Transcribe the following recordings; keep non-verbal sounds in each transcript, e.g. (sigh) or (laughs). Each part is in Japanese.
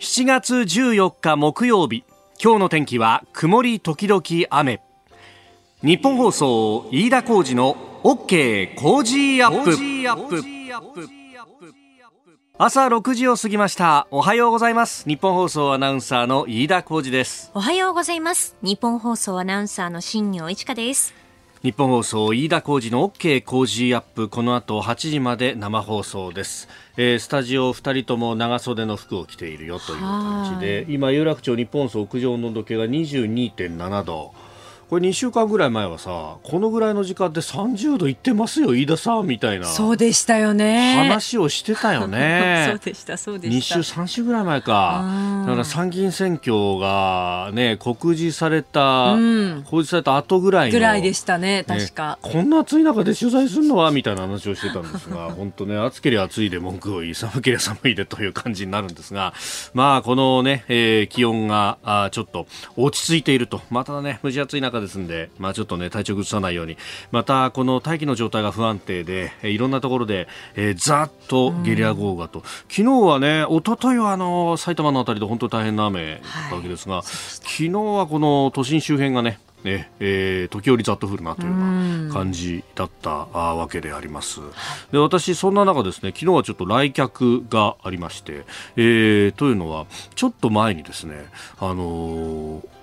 7月14日木曜日。今日の天気は曇り時々雨。日本放送飯田浩二の OK 工事アップ。朝6時を過ぎました。おはようございます。日本放送アナウンサーの飯田浩二です。おはようございます。日本放送アナウンサーの新業一華です日本放送飯田浩二の OK 工事アップこの後8時まで生放送です、えー、スタジオ2人とも長袖の服を着ているよという感じで今有楽町日本放送屋上の温度計が22.7度これ2週間ぐらい前はさこのぐらいの時間で30度いってますよ飯田さんみたいなそうでしたよね。話をしてたよね。そうでしたそうでした。2週3週ぐらい前か。だから参議院選挙がね告示された、うん、告示された後ぐらいぐらいでしたね確か、ね、こんな暑い中で取材するのはみたいな話をしてたんですが (laughs) 本当ね暑ければ暑いで文句を言い寒ければ寒いでという感じになるんですがまあこのね、えー、気温があちょっと落ち着いているとまたね蒸し暑い中ですんで、まあ、ちょっとね体調崩さないように。またこの大気の状態が不安定でいろんなところで、えー、ざっとゲリラ豪雨がと、昨日はね一昨日はあの埼玉のあたりで本当に大変な雨だったわけですが、はい、昨日はこの都心周辺がねねえー、時折ざっと降るなというような感じだったあわけであります。で私、そんな中ですね昨日はちょっと来客がありまして、えー、というのはちょっと前にですね、あのー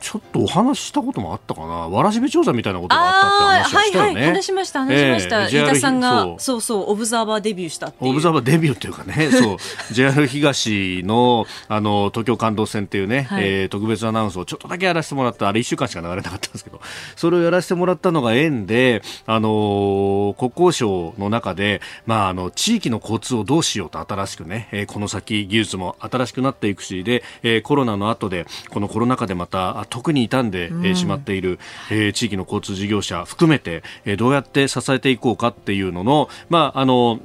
ちょっとお話したこともあったかな、わらしべ調査みたいなことがあったって話をしたよね。はいはい、話しました、話しました。えー、飯田さんがそう。そうそう、オブザーバーデビューしたオブザーバーデビューっていうかね、(laughs) そう、JR 東のあの東京感動線っていうね、はい、えー、特別アナウンスをちょっとだけやらせてもらった、あれ1週間しか流れなかったんですけど、(laughs) それをやらせてもらったのが縁で、あのー、国交省の中で、まあ、あの地域の交通をどうしようと新しくね、えー、この先技術も新しくなっていくしで、えー、コロナの後でこのコロナ禍でまた特に傷んで、えしまっている、えー、地域の交通事業者含めて、えー、どうやって支えていこうかっていうのの、まあ、あの、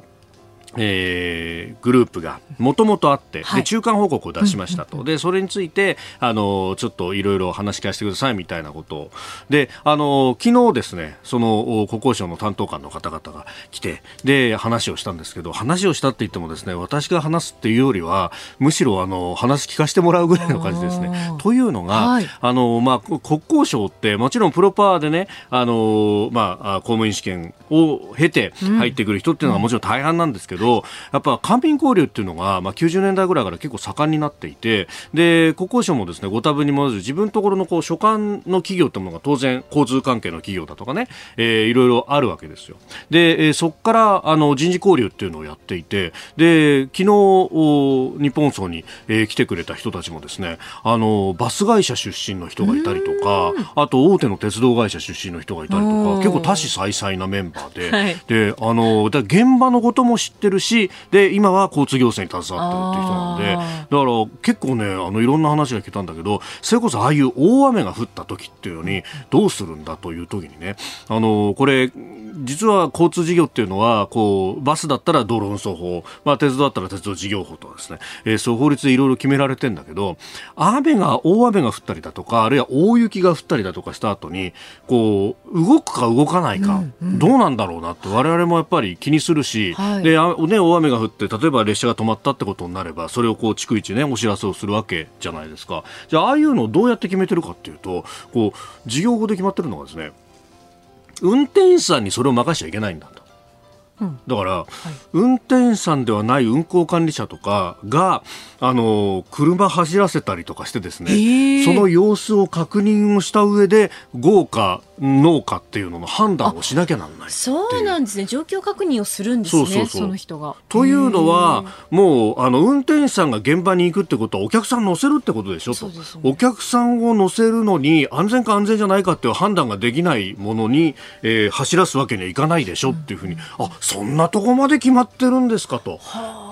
えー、グループがもともとあって、はい、で中間報告を出しましたと、でそれについてあのちょっといろいろ話聞かせてくださいみたいなこと。をであの昨日ですねその国交省の担当官の方々が来てで話をしたんですけど話をしたって言ってもですね私が話すっていうよりはむしろあの話聞かせてもらうぐらいの感じですね。というのが、はい、あのまあ、国交省ってもちろんプロパーでねあの、まあ、公務員試験を経て入ってくる人っていうのはもちろん大半なんですけど、ど、やっぱ官民交流っていうのが、まあ、90年代ぐらいから結構盛んになっていて、で、国交省もですね、ご多分にもず自分のところのこう所管の企業ってものが当然交通関係の企業だとかね、えー、いろいろあるわけですよ。で、えー、そこからあの人事交流っていうのをやっていて、で、昨日、日本層に、えー、来てくれた人たちもですね、あの、バス会社出身の人がいたりとか、あと大手の鉄道会社出身の人がいたりとか、結構多種多彩なメンバーで、はい、で、あの、現場のことも知ってるしで今は交通行政に携わってるっていう人なんでだから結構ねあのいろんな話が聞けたんだけどそれこそああいう大雨が降った時っていうのにどうするんだという時にねあのこれ実は交通事業っていうのはこうバスだったら道路運送法、まあ、鉄道だったら鉄道事業法とかですね、えー、そう法律でいろいろ決められてんだけど雨が大雨が降ったりだとかあるいは大雪が降ったりだとかした後にこう動くか動かないか、どうなんだろうなって我々もやっぱり気にするし、はい、であね、大雨が降って例えば列車が止まったってことになればそれをこう逐一ねお知らせをするわけじゃないですか。じゃあああいうのをどうやって決めてるかっていうとこう事業法で決まってるのがですね運転手さんにそれを任しちゃいけないんだと。だから、はい、運転手さんではない運行管理者とかがあの車走らせたりとかしてですね、えー、その様子を確認をした上で豪華農家っていうのの判断をしなきゃなんないそうなんですね。状況確認をするんですねその人が。というのはもうあの運転手さんが現場に行くってことはお客さん乗せるってことでしょと、ね、お客さんを乗せるのに安全か安全じゃないかっていう判断ができないものに、えー、走らすわけにはいかないでしょっていうふうに、うん、あそんなとこまで決まってるんですかと。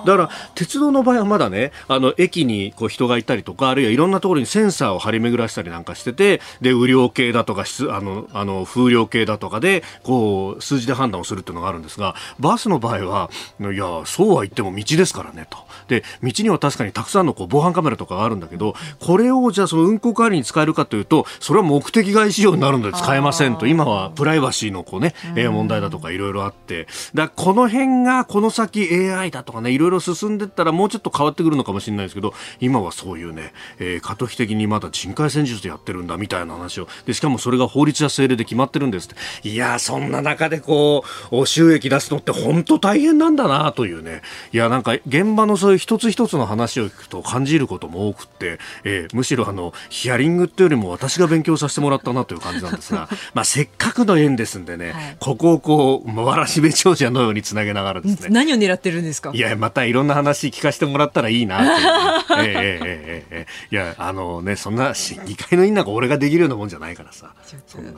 だから鉄道の場合はまだねあの駅にこう人がいたりとかあるいはいろんなところにセンサーを張り巡らしたりなんかしててで雨量計だとかあのあの風量計だとかでこう数字で判断をするっていうのがあるんですがバスの場合はいやそうは言っても道ですからねと。道には確かにたくさんのこう防犯カメラとかがあるんだけどこれをじゃあその運行代わりに使えるかというとそれは目的外使用になるので使えませんと。今はプライバシーのこうね、えー、問題だとかいろいろあって。だこの辺がこの先 AI だとかねいろいろ進んでったらもうちょっと変わってくるのかもしれないですけど今はそういうね、えー、過渡期的にまだ人海戦術でやってるんだみたいな話を。でしかもそれが法律や政令で決まってるんですって。いやそんな中でこう収益出すのって本当大変なんだなというね。いやなんか現場のそういう一つ一つの話を聞くと感じることも多くて、えー、むしろあのヒアリングっていうよりも私が勉強させてもらったなという感じなんですが、(laughs) まあ、せっかくの縁ですんでね、はい、ここをこうわらしべ長者のようにつなげながらですね。(laughs) 何を狙ってるんですか？いやまたいろんな話聞かせてもらったらいいなという、ね、(laughs) えー、えー、えー、え。ー、いやあのねそんな審議会の委員なんか俺ができるようなもんじゃないからさ。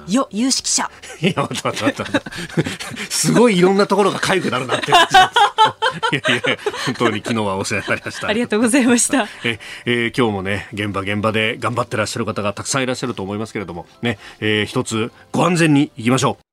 よ有識者。いやすごいいろんなところが痒くなるなっていやいや本当に昨日はお世話になりました。ありがとうございました。え、えー、今日もね現場現場で頑張ってらっしゃる方がたくさんいらっしゃると思いますけれどもね、えー、一つご安全にいきましょう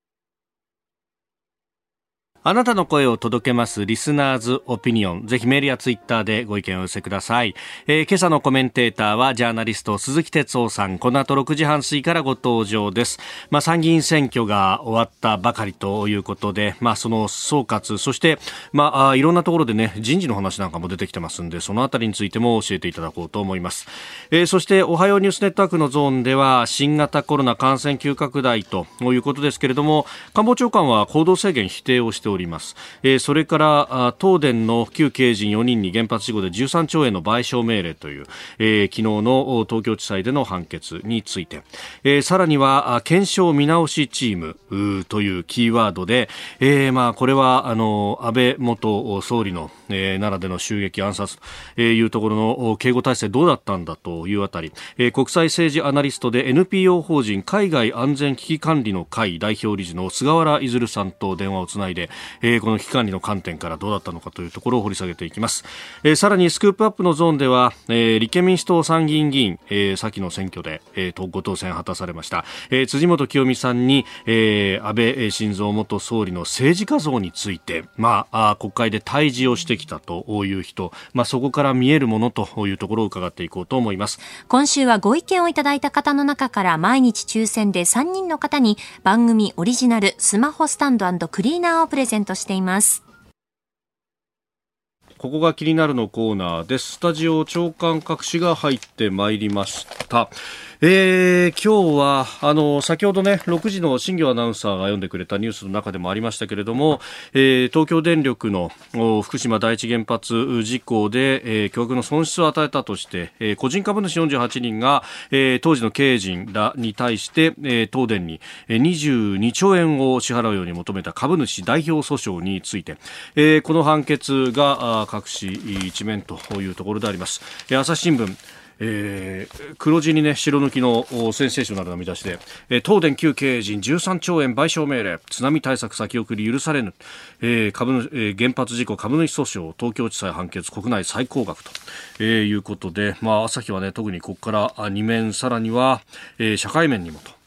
あなたの声を届けますリスナーズオピニオン。ぜひメールやツイッターでご意見を寄せください。えー、今朝のコメンテーターはジャーナリスト鈴木哲夫さん。この後6時半過ぎからご登場です。まあ参議院選挙が終わったばかりということで、まあその総括、そしてまあいろんなところでね、人事の話なんかも出てきてますんで、そのあたりについても教えていただこうと思います。えー、そしておはようニュースネットワークのゾーンでは新型コロナ感染急拡大ということですけれども、官房長官は行動制限否定をしております。えー、それから東電の旧経営陣4人に原発事故で13兆円の賠償命令という、えー、昨日の東京地裁での判決について、えー、さらには検証見直しチームというキーワードで、えー、まあこれはあの安倍元総理の、えー、奈良での襲撃暗殺というところの警護体制どうだったんだというあたり、えー、国際政治アナリストで NPO 法人海外安全危機管理の会代表理事の菅原出さんと電話をつないで、えー、この危機管理の観点からどうだったのかというところを掘り下げていきます、えー、さらにスクープアップのゾーンでは、えー、立憲民主党参議院議員、えー、先の選挙で、えー、ご当選果たされました、えー、辻元清美さんに、えー、安倍晋三元総理の政治家像について、まあ、あ国会で対峙をしてきたという人、まあ、そこから見えるものというところを伺っていこうと思います。今週はご意見をいただいた方の中から毎日抽選で3人の方に番組オリジナルスマホスタンドクリーナーをプレゼント。しています。ここが気になるのコーナーです。スタジオ長官各紙が入ってまいりました。えー、今日は、あの、先ほどね、6時の新業アナウンサーが読んでくれたニュースの中でもありましたけれども、えー、東京電力の福島第一原発事故で、えー、巨額の損失を与えたとして、えー、個人株主48人が、えー、当時の経営陣らに対して、えー、東電に22兆円を支払うように求めた株主代表訴訟について、えー、この判決が各紙一面というところであります。朝日新聞えー、黒字にね白抜きのセンセーショナルな見出しで、えー、東電旧経営陣13兆円賠償命令津波対策先送り許されぬ、えー株えー、原発事故株主訴訟東京地裁判決国内最高額と、えー、いうことで、まあ、朝日はね特にここから2面さらには、えー、社会面にもと。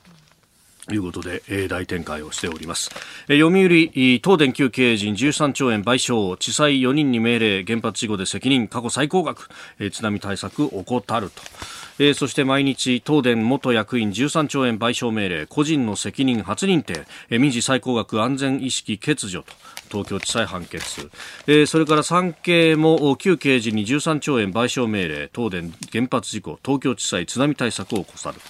いうことで、えー、大展開をしております。えー、読売、東電旧経営陣13兆円賠償、地裁4人に命令、原発事故で責任、過去最高額、えー、津波対策怠ると。えー、そして毎日、東電元役員13兆円賠償命令、個人の責任初認定、えー、民事最高額安全意識欠如と。東京地裁判決、えー、それから産経も旧経営陣に13兆円賠償命令東電原発事故東京地裁津波対策を起こさる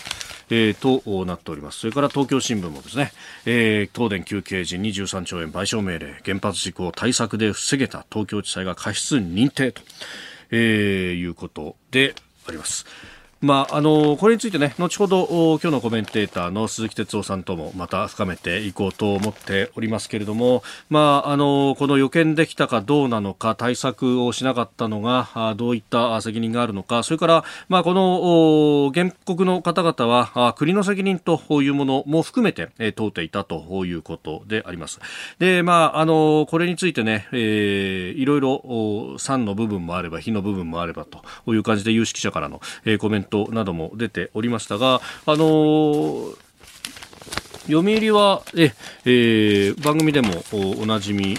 えー、となっております。それから東京新聞もですね、えー、東電休憩時23兆円賠償命令、原発事故を対策で防げた東京地裁が過失認定と、えー、いうことであります。まあ、あのこれについてね後ほど今日のコメンテーターの鈴木哲夫さんともまた深めていこうと思っておりますけれども、まあ、あのこの予見できたかどうなのか対策をしなかったのがどういった責任があるのかそれから、まあ、この原告の方々は国の責任というものも含めて問うていたということであります。でまあ、あのこれについてね、えー、いろいろ賛の部分もあれば非の部分もあればという感じで有識者からのコメントトなども出ておりましたが、あのー読売はえ、えー、番組でもおなじみ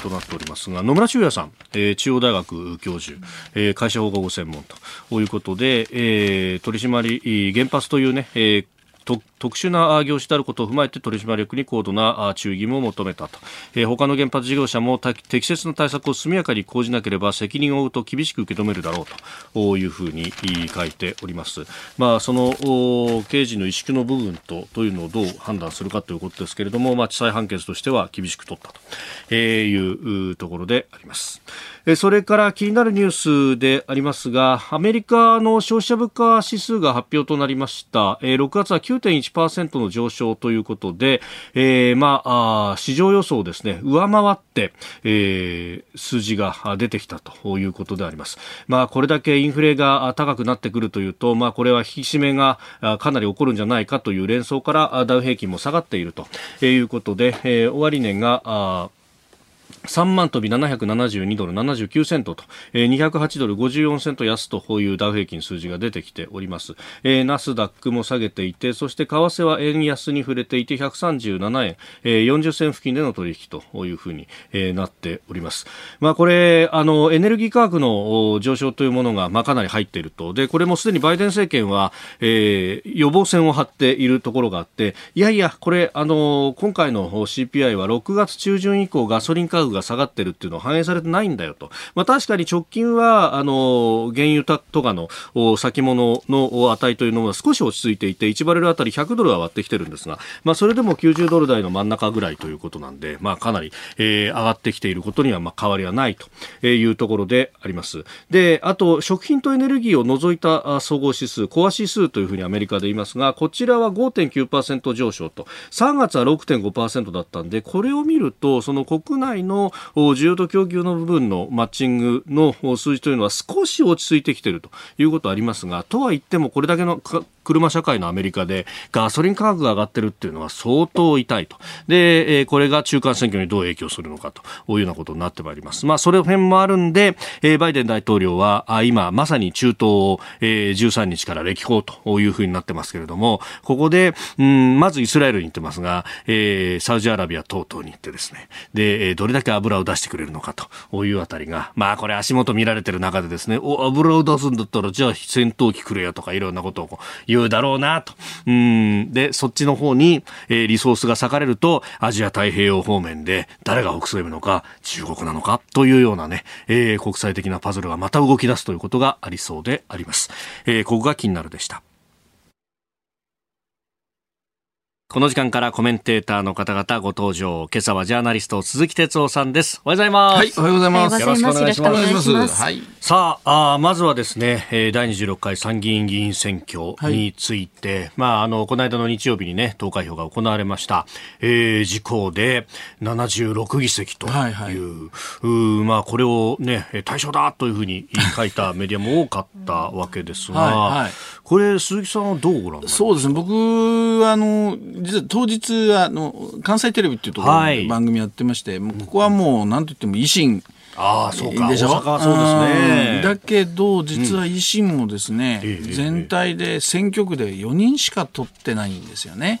となっておりますが野村修也さん、えー、中央大学教授、えー、会社保護専門ということで、えー、取締り原発というね、えー特殊な業種であることを踏まえて取締役に高度な注意義務を求めたと、えー、他の原発事業者も適切な対策を速やかに講じなければ責任を負うと厳しく受け止めるだろうというふうに書いております。まあ、その刑事の萎縮の部分とというのをどう判断するかということですけれども、まあ、地裁判決としては厳しく取ったというところであります。それから気になるニュースでありますが、アメリカの消費者物価指数が発表となりました。6月は9.1%の上昇ということで、えー、まあ市場予想をですね、上回って、えー、数字が出てきたということであります。まあ、これだけインフレが高くなってくるというと、まあ、これは引き締めがかなり起こるんじゃないかという連想からダウ平均も下がっているということで、えー、終値が3万飛び772ドル79セントと、えー、208ドル54セント安とこういうダウ平均数字が出てきております、えー、ナスダックも下げていてそして為替は円安に触れていて137円、えー、40銭付近での取引というふうに、えー、なっております。まあこれあのエネルギー価格の上昇というものがまあかなり入っていると。でこれもすでにバイデン政権は、えー、予防線を張っているところがあっていやいやこれあの今回の CPI は6月中旬以降ガソリン価格下がってるっていうのは反映されてないんだよと。まあ、確かに直近は、あの、原油とかの先物の値というのは少し落ち着いていて、1バレルあたり100ドルは割ってきてるんですが、まあ、それでも90ドル台の真ん中ぐらいということなんで、まあ、かなり、えー、上がってきていることには、まあ、変わりはないというところであります。で、あと、食品とエネルギーを除いた総合指数、コア指数というふうにアメリカで言いますが、こちらは5.9%上昇と、3月は6.5%だったんで、これを見ると、その国内の需要と供給の部分のマッチングの数字というのは少し落ち着いてきているということはありますが、とは言ってもこれだけの車社会のアメリカでガソリン価格が上がってるっていうのは相当痛いと。で、えー、これが中間選挙にどう影響するのかというようなことになってまいります。まあ、それ辺もあるんで、えー、バイデン大統領は、あ今、まさに中東を、えー、13日から歴訪というふうになってますけれども、ここで、うん、まずイスラエルに行ってますが、えー、サウジアラビア等々に行ってですね、で、どれだけ油を出してくれるのかというあたりが、まあ、これ足元見られてる中でですね、お、油を出すんだったら、じゃあ戦闘機来るよとかいろんなことを言言うだろうなと。うん。で、そっちの方に、えー、リソースが割かれると、アジア太平洋方面で誰が北西部のか、中国なのかというようなね、えー、国際的なパズルがまた動き出すということがありそうであります。えー、ここが気になるでした。この時間からコメンテーターの方々ご登場。今朝はジャーナリスト鈴木哲夫さんです。おはようございます。はい、おはようございます。よろしくお願いします。ますはい。さああ、まずはですね、えー、第26回参議院議員選挙について、はい、まあ、あの、この間の日曜日にね、投開票が行われました。えー、自公で76議席という、はいはい、うまあ、これをね、対象だというふうに書いたメディアも多かったわけですが、はいはい、これ、鈴木さんはどうご覧そうですね、僕、あの、実は当日あの関西テレビっていうところで番組やってまして、はい、ここはもうなんといっても維新ああ、そうか。でしょ？大阪そうですね。だけど、実は維新もですね、うん、全体で選挙区で4人しか取ってないんですよね。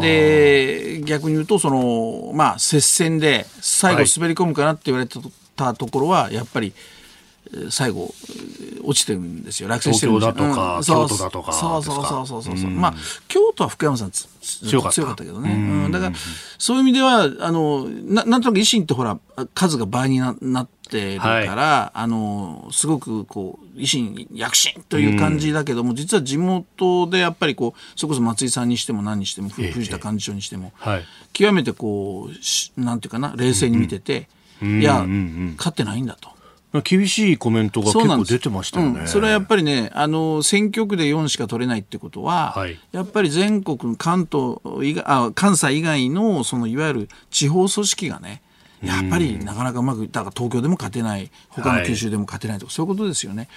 で、逆に言うと、その、まあ、接戦で最後滑り込むかなって言われたところは、やっぱり、最後落ちてるんですよ。落選してるんですよ。東京だとか、うん、京都だとかそうそうそうそうそうそう、まあ京都は福山さん強かった。けどね、うん、だからそういう意味ではあのななんとなく維新ってほら数が倍にななってるから、はい、あのすごくこう維新躍進という感じだけども、実は地元でやっぱりこうそれこそ松井さんにしても何にしても藤田幹事長にしても、はい、極めてこうなんていうかな冷静に見てて、いや、勝ってないんだと。厳しいコメントが結構出てましたよね。そ,、れはやっぱりね、あの、選挙区で4しか取れないってことは、はい、やっぱり全国関東以外あ、関西以外の、そのいわゆる地方組織がね、やっぱりなかなかうまく、だから東京でも勝てない、他の九州でも勝てないとか、はい、そういうことですよね。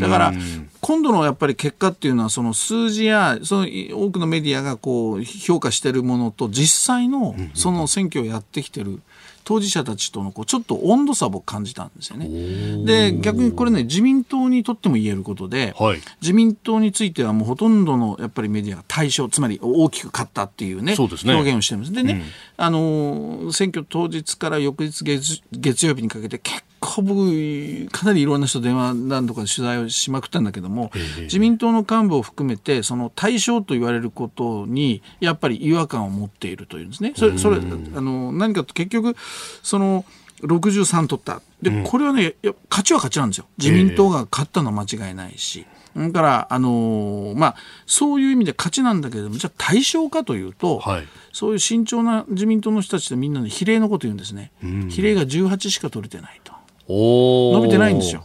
だから、今度のやっぱり結果っていうのは、その数字や、その多くのメディアがこう評価しているものと、実際のその選挙をやってきてる、当事者たちとのこうちょっと温度差を感じたんですよね。で逆にこれね自民党にとっても言えることで、はい、自民党についてはもうほとんどのやっぱりメディアが対象つまり大きく勝ったっていうね、ね、表現をしてるんです。でね、うん、あの選挙当日から翌日月月曜日にかけて結構僕かなりいろんな人電話何度か取材をしまくったんだけども、自民党の幹部を含めてその対象と言われることにやっぱり違和感を持っているというんですね。それそれあの何かと結局その63取った。で、これはね、勝ちは勝ちなんですよ。自民党が勝ったのは間違いないし。だから、あのー、まあ、そういう意味で勝ちなんだけれども、じゃあ対象かというと、はい、そういう慎重な自民党の人たちってみんなで比例のこと言うんですね。比例が18しか取れてないと。伸びてないんですよ。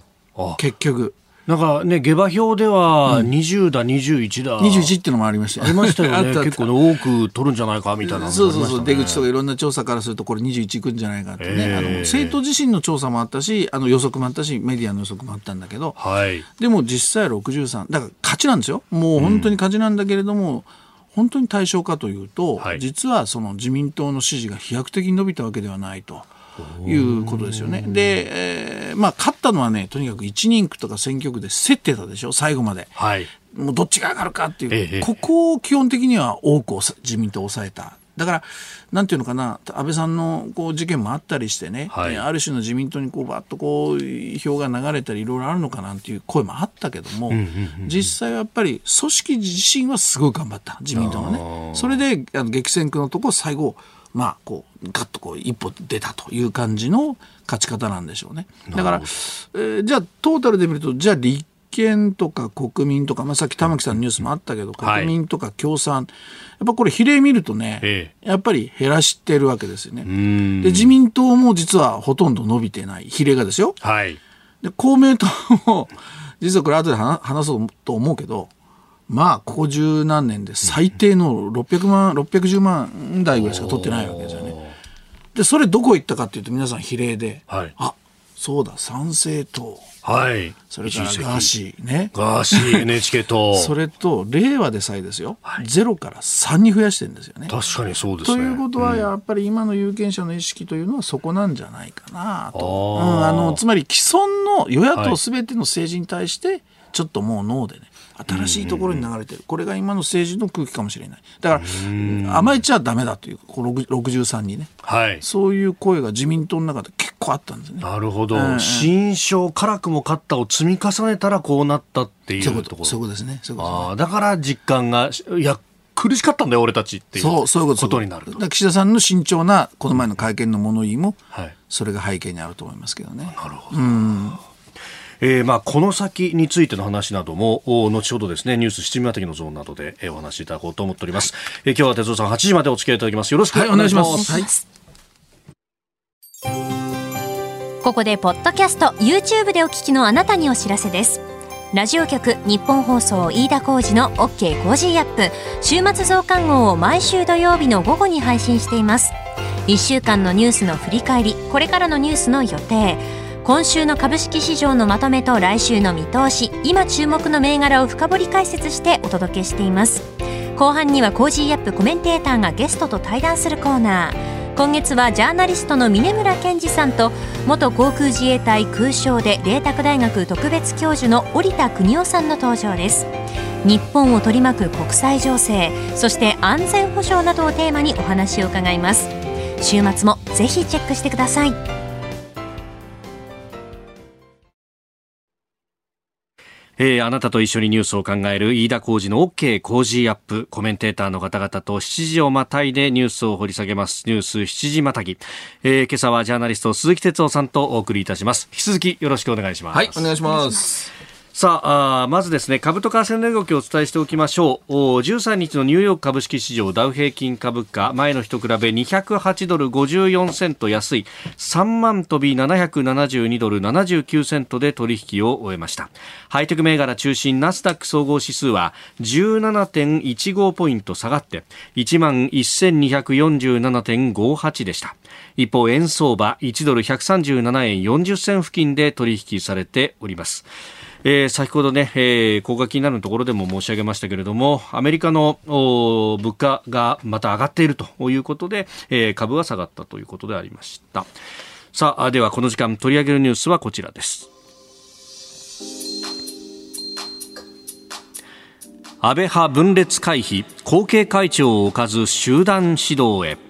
結局。なんかね、下馬評では20だ、うん、21だ。21っていうのもありましたありましたよね。(laughs) 結構、ね、多く取るんじゃないかみたいな、ね、そうそうそう。出口とかいろんな調査からすると、これ21いくんじゃないかってね。えー、あの政党自身の調査もあったし、あの予測もあったし、メディアの予測もあったんだけど、はい、でも実際63。だから勝ちなんですよ。もう本当に勝ちなんだけれども、うん本当に対象かというと、はい、実はその自民党の支持が飛躍的に伸びたわけではないと。いうことですよね。で、えー、まあ、勝ったのはね、とにかく1人区とか選挙区で競ってたでしょ、最後まで。はい。もうどっちが上がるかっていう、ええ、ここを基本的には多く自民党を抑えた。だから、なんていうのかな、安倍さんのこう事件もあったりしてね、はい、ある種の自民党にこうばっとこう票が流れたり、いろいろあるのかなっていう声もあったけども、実際はやっぱり組織自身はすごい頑張った、自民党がね。それであの激戦区のところ、最後、まあ、こう、ガッとこう、一歩出たという感じの勝ち方なんでしょうね。だから、えー、じゃあ、トータルで見ると、じゃあ、立憲とか国民とか、まあ、さっき玉木さんのニュースもあったけど、国民とか共産、はい、やっぱこれ比例見るとね、ええ、やっぱり減らしてるわけですよね。で、自民党も実はほとんど伸びてない、比例がですよ。はい、で、公明党も、実はこれ後で話そうと思うけど、まあここ十何年で最低の600万610万台ぐらいしか取ってないわけですよね。でそれどこ行ったかっていうと皆さん比例で、はい、あそうだ参政党はい。それからガーシーね。ガーシー NHK 党。(laughs) それと、令和でさえですよ。はい、ゼロから3に増やしてるんですよね。確かにそうですね。ということは、やっぱり今の有権者の意識というのはそこなんじゃないかなと。うん、あの、つまり既存の与野党すべての政治に対して、ちょっともうノーでね、新しいところに流れてる、これが今の政治の空気かもしれない。だから甘えちゃだめだという63にね、はい、そういう声が自民党の中で結構あったんですね。なるほど、うん、新勝辛くも勝ったを積み重ねたらこうなったっていうところ。そういうことですね。ね。だから実感がいや苦しかったんだよ俺たちっていうそうそういうことになる岸田さんの慎重なこの前の会見の物言いも、はい、それが背景にあると思いますけどね。なるほど、うんえー、まあこの先についての話なども後ほどですねニュース七味またぎのゾーンなどで、えー、お話しいただこうと思っております、えー、今日は哲夫さん8時までお付き合いいただきます。よろしくお願いします、はい、ここでポッドキャスト YouTube でお聞きのあなたにお知らせです。ラジオ局ニッポン放送飯田浩司の OK! Cozy up!。週末増刊号を毎週土曜日の午後に配信しています。1週間のニュースの振り返りこれからのニュースの予定今週の株式市場のまとめと来週の見通し今注目の銘柄を深掘り解説してお届けしています。後半には Cozy up! コメンテーターがゲストと対談するコーナー。今月はジャーナリストの峯村健司さんと元航空自衛隊空将で麗澤大学特別教授の織田邦夫さんの登場です。日本を取り巻く国際情勢そして安全保障などをテーマにお話を伺います。週末もぜひチェックしてください。えー、あなたと一緒にニュースを考える飯田浩二の OK 工事アップコメンテーターの方々と7時をまたいでニュースを掘り下げます。ニュース7時またぎ、えー、今朝はジャーナリスト鈴木哲夫さんとお送りいたします。引き続きよろしくお願いします。はいお願いします。さああまずですね株と為替の動きをお伝えしておきましょう。13日のニューヨーク株式市場ダウ平均株価前の日と比べ208ドル54セント安い。3万飛び772ドル79セントで取引を終えました。ハイテク銘柄中心ナスダック総合指数は17.15ポイント下がって1万1247.58でした。一方円相場1ドル137円40銭付近で取引されております。えー、先ほどね、えー、高額になるところでも申し上げましたけれども、アメリカの物価がまた上がっているということで、えー、株は下がったということでありました。さあ、ではこの時間取り上げるニュースはこちらです。安倍派分裂回避、後継会長を置かず集団指導へ。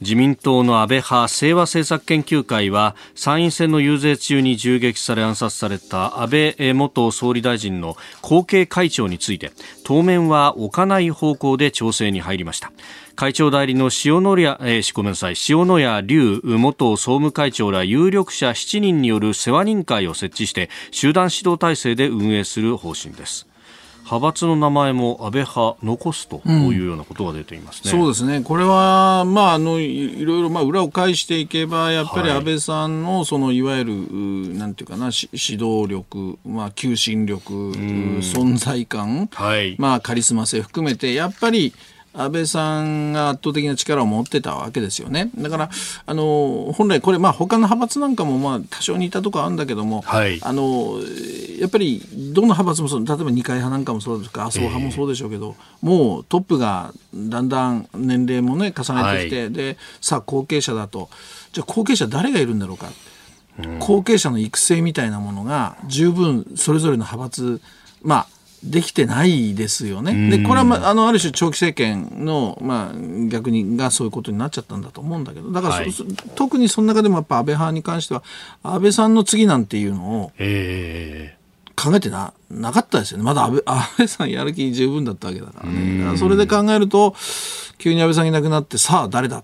自民党の安倍派清和政策研究会は参院選の遊説中に銃撃され暗殺された安倍元総理大臣の後継会長について当面は置かない方向で調整に入りました。会長代理の塩野谷、えー、ごめんなさい塩谷隆元総務会長ら有力者7人による世話人会を設置して集団指導体制で運営する方針です。派閥の名前も安倍派残すというようなことが出ていますね、うん、そうですね、これは、まあ、あのいろいろ、まあ、裏を返していけば、やっぱり安倍さんのそのいわゆる、なんていうかな、指導力、まあ、求心力、存在感、はい、まあ、カリスマ性含めて、やっぱり、安倍さんが圧倒的な力を持ってたわけですよね。だから、あの、本来これ、まあ他の派閥なんかもまあ多少似たところあるんだけども、はい、あの、やっぱりどの派閥もそう、例えば二階派なんかもそうですか、麻生派もそうでしょうけど、えー、もうトップがだんだん年齢もね、重ねてきて、はい、で、さあ後継者だと、じゃあ後継者誰がいるんだろうか。後継者の育成みたいなものが十分それぞれの派閥、まあ、できてないですよね。で、これは、まあ、あの、ある種長期政権の、まあ、逆にがそういうことになっちゃったんだと思うんだけど、だから、はい、特にその中でもやっぱ安倍派に関しては、安倍さんの次なんていうのを、考えてな、なかったですよね。まだ安倍安倍さんやる気十分だったわけだからね。からそれで考えると、急に安倍さんいなくなって、さあ誰だ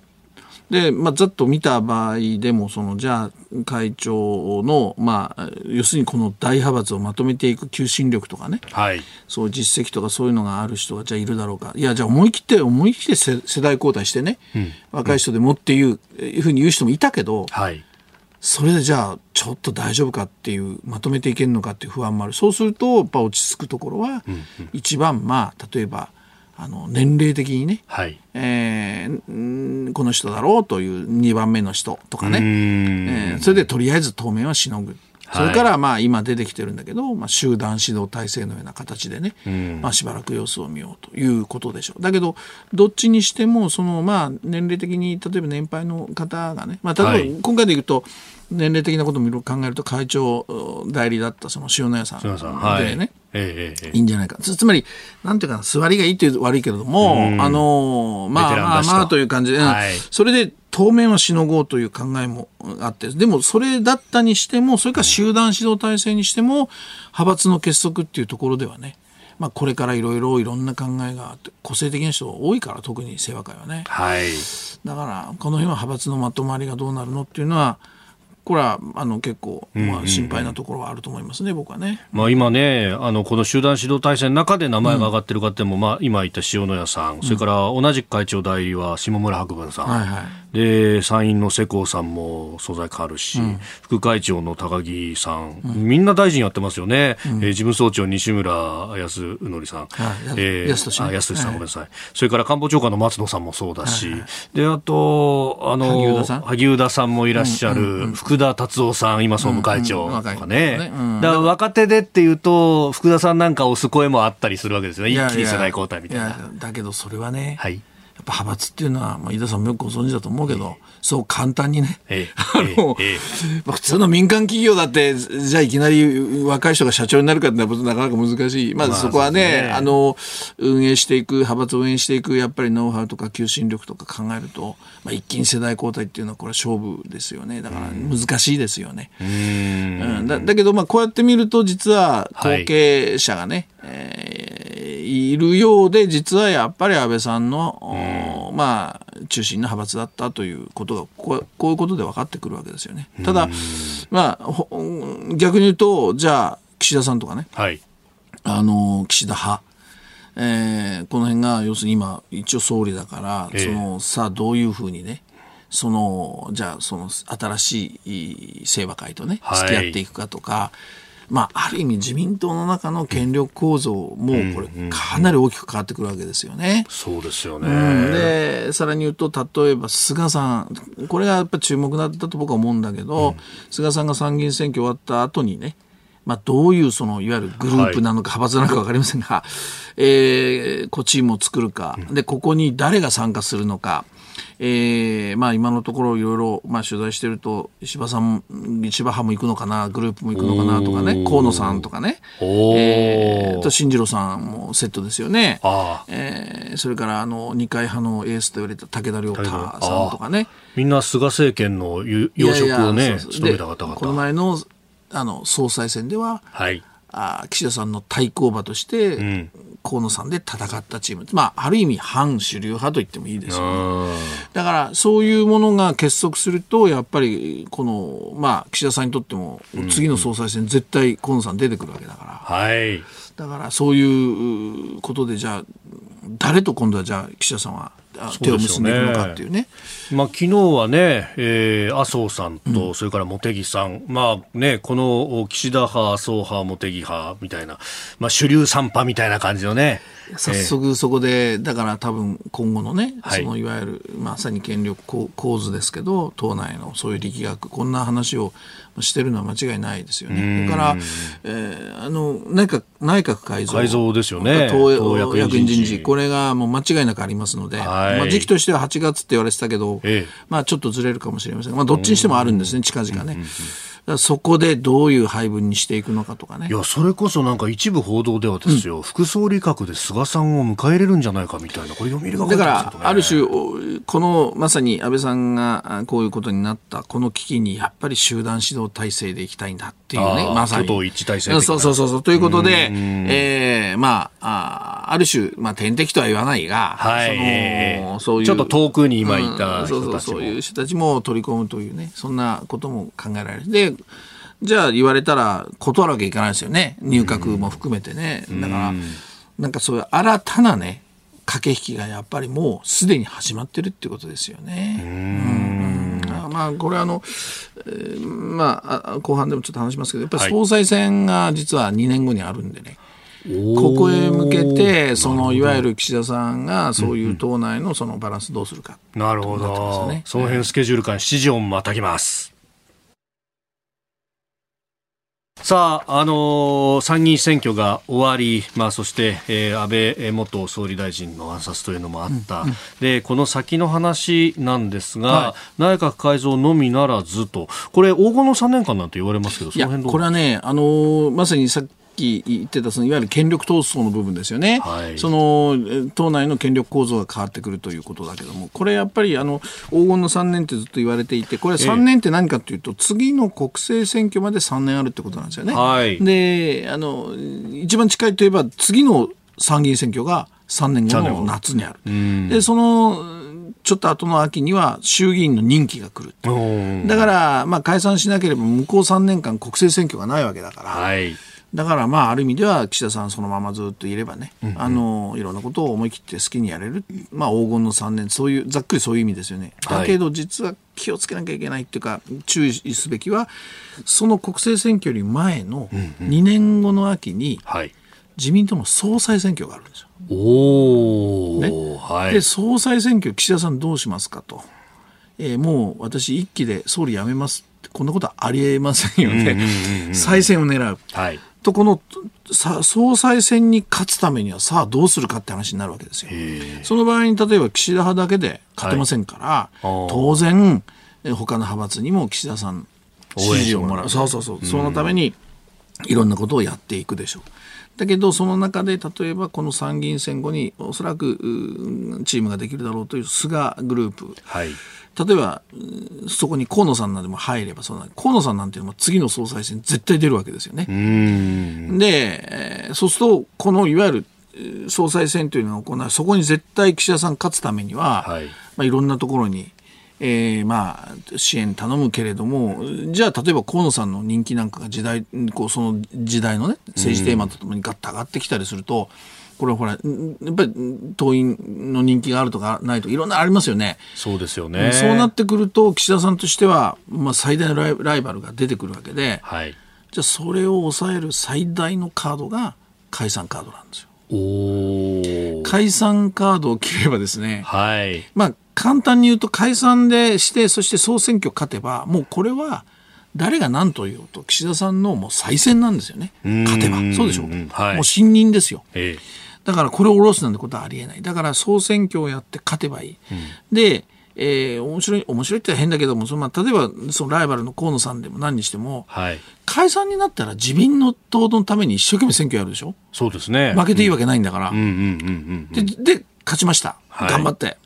で、まあ、ざっと見た場合でも、その、じゃあ、会長の、まあ、要するにこの大派閥をまとめていく求心力とかね、はい、そう実績とかそういうのがある人がじゃあいるだろうか。いや、じゃあ思い切って、思い切って世代交代してね、うん、若い人でもっていう、うん、いうふうに言う人もいたけど、はい、それでじゃあ、ちょっと大丈夫かっていう、まとめていけるのかっていう不安もある。そうすると、やっぱ落ち着くところは、うんうん、一番、まあ、例えば、あの年齢的にね、はい。えー、この人だろうという2番目の人とかね、えー、それでとりあえず当面はしのぐ。それからまあ今出てきてるんだけど、まあ、集団指導体制のような形でね、まあ、しばらく様子を見ようということでしょう。だけど、どっちにしても、そのまあ年齢的に、例えば年配の方がね、まあ、例えば今回で言うと、年齢的なことも考えると会長代理だったその塩谷さんでね、はい。ええいいんじゃないか。つつまりなんていうか座りがいいっていう悪いけれども、あのまあまあまあという感じで、はい、それで当面はしのごうという考えもあってでもそれだったにしてもそれから集団指導体制にしても派閥の結束っていうところではねまあ、これからいろいろいろんな考えがあって個性的な人多いから特に清和会はね、はい、だからこの辺は派閥のまとまりがどうなるのっていうのはこれはあの結構、まあ、心配なところはあると思いますね、うんうん、僕はね。まあ、今ね、あのこの集団指導体制の中で名前が挙がってる方でも、うん、まあ、今言った塩谷さん、それから同じく会長代理は下村博文さん、はいはい、で参院の世耕さんも素材変わるし、うん、副会長の高木さん、みんな大臣やってますよね、えー、事務総長、西村康則さん、はいえー、安俊、ね、さん、ごめんなさい、それから官房長官の松野さんもそうだし、はいはい、であとあの萩生田さん？もいらっしゃる、うんうん、副田達夫さん、今総務会長とかね。だから若手でっていうと、福田さんなんか押す声もあったりするわけですよね。一気に世代交代みたいな。だけどそれはね、はい、ぱ派閥っていうのは、まあ、井田さんもよくご存知だと思うけど、そう簡単にね、ええ、(laughs) あの、え、普通の民間企業だって、じゃあいきなり若い人が社長になるかってのはなかなか難しい。まずそこはね、まあ、ね。あの、運営していく、派閥を運営していく、やっぱりノウハウとか求心力とか考えると、まあ、一気に世代交代っていうのはこれは勝負ですよね。だから難しいですよね。うん、だだけど、まあこうやって見ると、実は後継者がね、はい、えー、いるようで、実はやっぱり安倍さんの、まあ、中心の派閥だったということがこうこういうことで分かってくるわけですよね。ただ、まあ、逆に言うとじゃあ岸田さんとかね、はい、あの岸田派。えー、この辺が要するに今一応総理だから、えー、そのさあどういうふうにねそのじゃあその新しい清和会とね付き合っていくかとか、はいまあ、ある意味自民党の中の権力構造もこれかなり大きく変わってくるわけですよね。そうですよね、うん、でさらに言うと例えば菅さんこれがやっぱり注目だったと僕は思うんだけど、うん、菅さんが参議院選挙終わった後にねまあ、どういうそのいわゆるグループなのか派閥なのか分かりませんが、はい、えー、こうチームを作るか、でここに誰が参加するのか。えーまあ、今のところいろいろ、まあ、取材してると石破さん石破派も行くのかなグループも行くのかなとかね河野さんとかね、えー、と進次郎さんもセットですよね、えー、それからあの二階派のエースと言われた武田良太さんとかね。みんな菅政権の要職をね務めた方々。この前のあの総裁選では、はい、あ岸田さんの対抗馬として、うん、河野さんで戦ったチーム、まあ、ある意味反主流派と言ってもいいですよね。だからそういうものが結束するとやっぱりこの、まあ、岸田さんにとっても次の総裁選、絶対河野さん出てくるわけだから、はい、だからそういうことでじゃあ誰と今度はじゃあ岸田さんは手を結んでいくのかっていうね。まあ、昨日はね、えー、麻生さんと、それから茂木さん、まあね、この岸田派、麻生派、茂木派みたいな、まあ、主流三派みたいな感じのね、早速そこで、だから多分今後のね、そのいわゆるまさに権力構図ですけど、党内のそういう力学、こんな話をしてるのは間違いないですよね。だから、えー、あの内閣内閣改造。改造ですよね。党役員人事。これがもう間違いなくありますので、はい、まあ時期としては8月って言われてたけど、ええ、まあちょっとずれるかもしれません。が、まあどっちにしてもあるんですね、近々ね。うんうんうんそこでどういう配分にしていくのかとかね。いや、それこそなんか一部報道ではですよ、うん、副総理格で菅さんを迎え入れるんじゃないかみたいな、これ読み入れが、ね、だから、ある種、このまさに安倍さんがこういうことになったこの危機に、やっぱり集団指導体制でいきたいんだっていうね、まさに。一致体制そうそうそうそう。ということで、えー、まあ、あある種、まあ、天敵とは言わないが、はい、そのそういう。ちょっと遠くに今いたうん、そうそうそういう人たちも取り込むというね、そんなことも考えられる。でじゃあ言われたら断るわけいかないですよね入閣も含めてね、だからなんかそういう新たなね駆け引きがやっぱりもうすでに始まってるっていうことですよね。うんまあこれあの、えー、まあ後半でもちょっと話しますけどやっぱり総裁選が実は2年後にあるんでね、ここへ向けて、そのいわゆる岸田さんがそういう党内のそのバランスどうするか、なるほど、ね、その辺スケジュール感、7時をまたぎます。さあ、あのー、参議院選挙が終わり、まあ、そして、えー、安倍元総理大臣の暗殺というのもあった、うんうん、でこの先の話なんですが、はい、内閣改造のみならずと、これ、黄金の3年間なんて言われますけど、その辺これはね、あのー、まさにさっき言ってたそのいわゆる権力闘争の部分ですよね、はい、その党内の権力構造が変わってくるということだけども、これやっぱりあの黄金の3年ってずっと言われていて、これ3年って何かというと、次の国政選挙まで3年あるってことなんですよね。はい、であの一番近いといえば次の参議院選挙が3年後の夏にある。でそのちょっと後の秋には衆議院の任期が来る。だから、まあ、解散しなければ向こう3年間国政選挙がないわけだから、はい、だからまあある意味では岸田さんそのままずっといればね、うんうん、あのいろんなことを思い切って好きにやれる、まあ、黄金の3年そういうざっくりそういう意味ですよね。だけど実は気をつけなきゃいけないっていうか注意すべきはその国政選挙より前の2年後の秋に、自民党の総裁選挙があるんですよ。おね。はい、で総裁選挙岸田さんどうしますかと。えー、もう私一期で総理辞めますこんなことはありえませんよね、再選を狙う、はい、とこのさ総裁選に勝つためにはさあどうするかって話になるわけですよ。その場合に例えば岸田派だけで勝てませんから、はい、当然他の派閥にも岸田さん支持をもらう。そうそうそう、そのためにいろんなことをやっていくでしょう。だけどその中で例えばこの参議院選後におそらくチームができるだろうという菅グループ、はい、例えば、そこに河野さんなども入ればそうな河野さんなんていうのも次の総裁選絶対出るわけですよね。で、そうすると、このいわゆる総裁選というのが行われ、そこに絶対岸田さん勝つためには、はい。まあ、いろんなところに、えー、まあ、支援頼むけれども、じゃあ、例えば河野さんの人気なんかが時代、こうその時代のね、政治テーマとともにガッと上がってきたりすると、これはほら、やっぱり党員の人気があるとかないとか、いろんなありますよね。そうですよね。そうなってくると、岸田さんとしては、まあ、最大のライバルが出てくるわけで、はい、じゃあ、それを抑える最大のカードが解散カードなんですよ。お解散カードを切ればですね、はい、まあ、簡単に言うと解散でして、そして総選挙勝てば、もうこれは誰が何と言おうと岸田さんのもう再選なんですよね。勝てば。そうでしょう、はい、もう信任ですよ、ええ、だからこれを下ろすなんてことはありえない。だから総選挙をやって勝てばいい、うん、でえー、面白い面白いって変だけどもその、まあ、例えばそのライバルの河野さんでも何にしても、はい、解散になったら自民の党のために一生懸命選挙やるでしょ？そうですね。負けていいわけないんだから、でで勝ちました、はい、頑張って。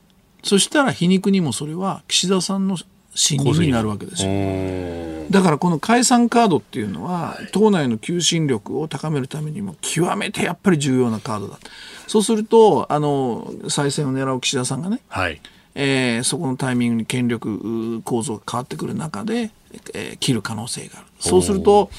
そしたら皮肉にもそれは岸田さんの信任になるわけですよ。だからこの解散カードっていうのは、党内の求心力を高めるためにも極めてやっぱり重要なカードだ。そうするとあの再選を狙う岸田さんがね、はいえー、そこのタイミングに権力構造が変わってくる中で、えー、切る可能性がある。そうすると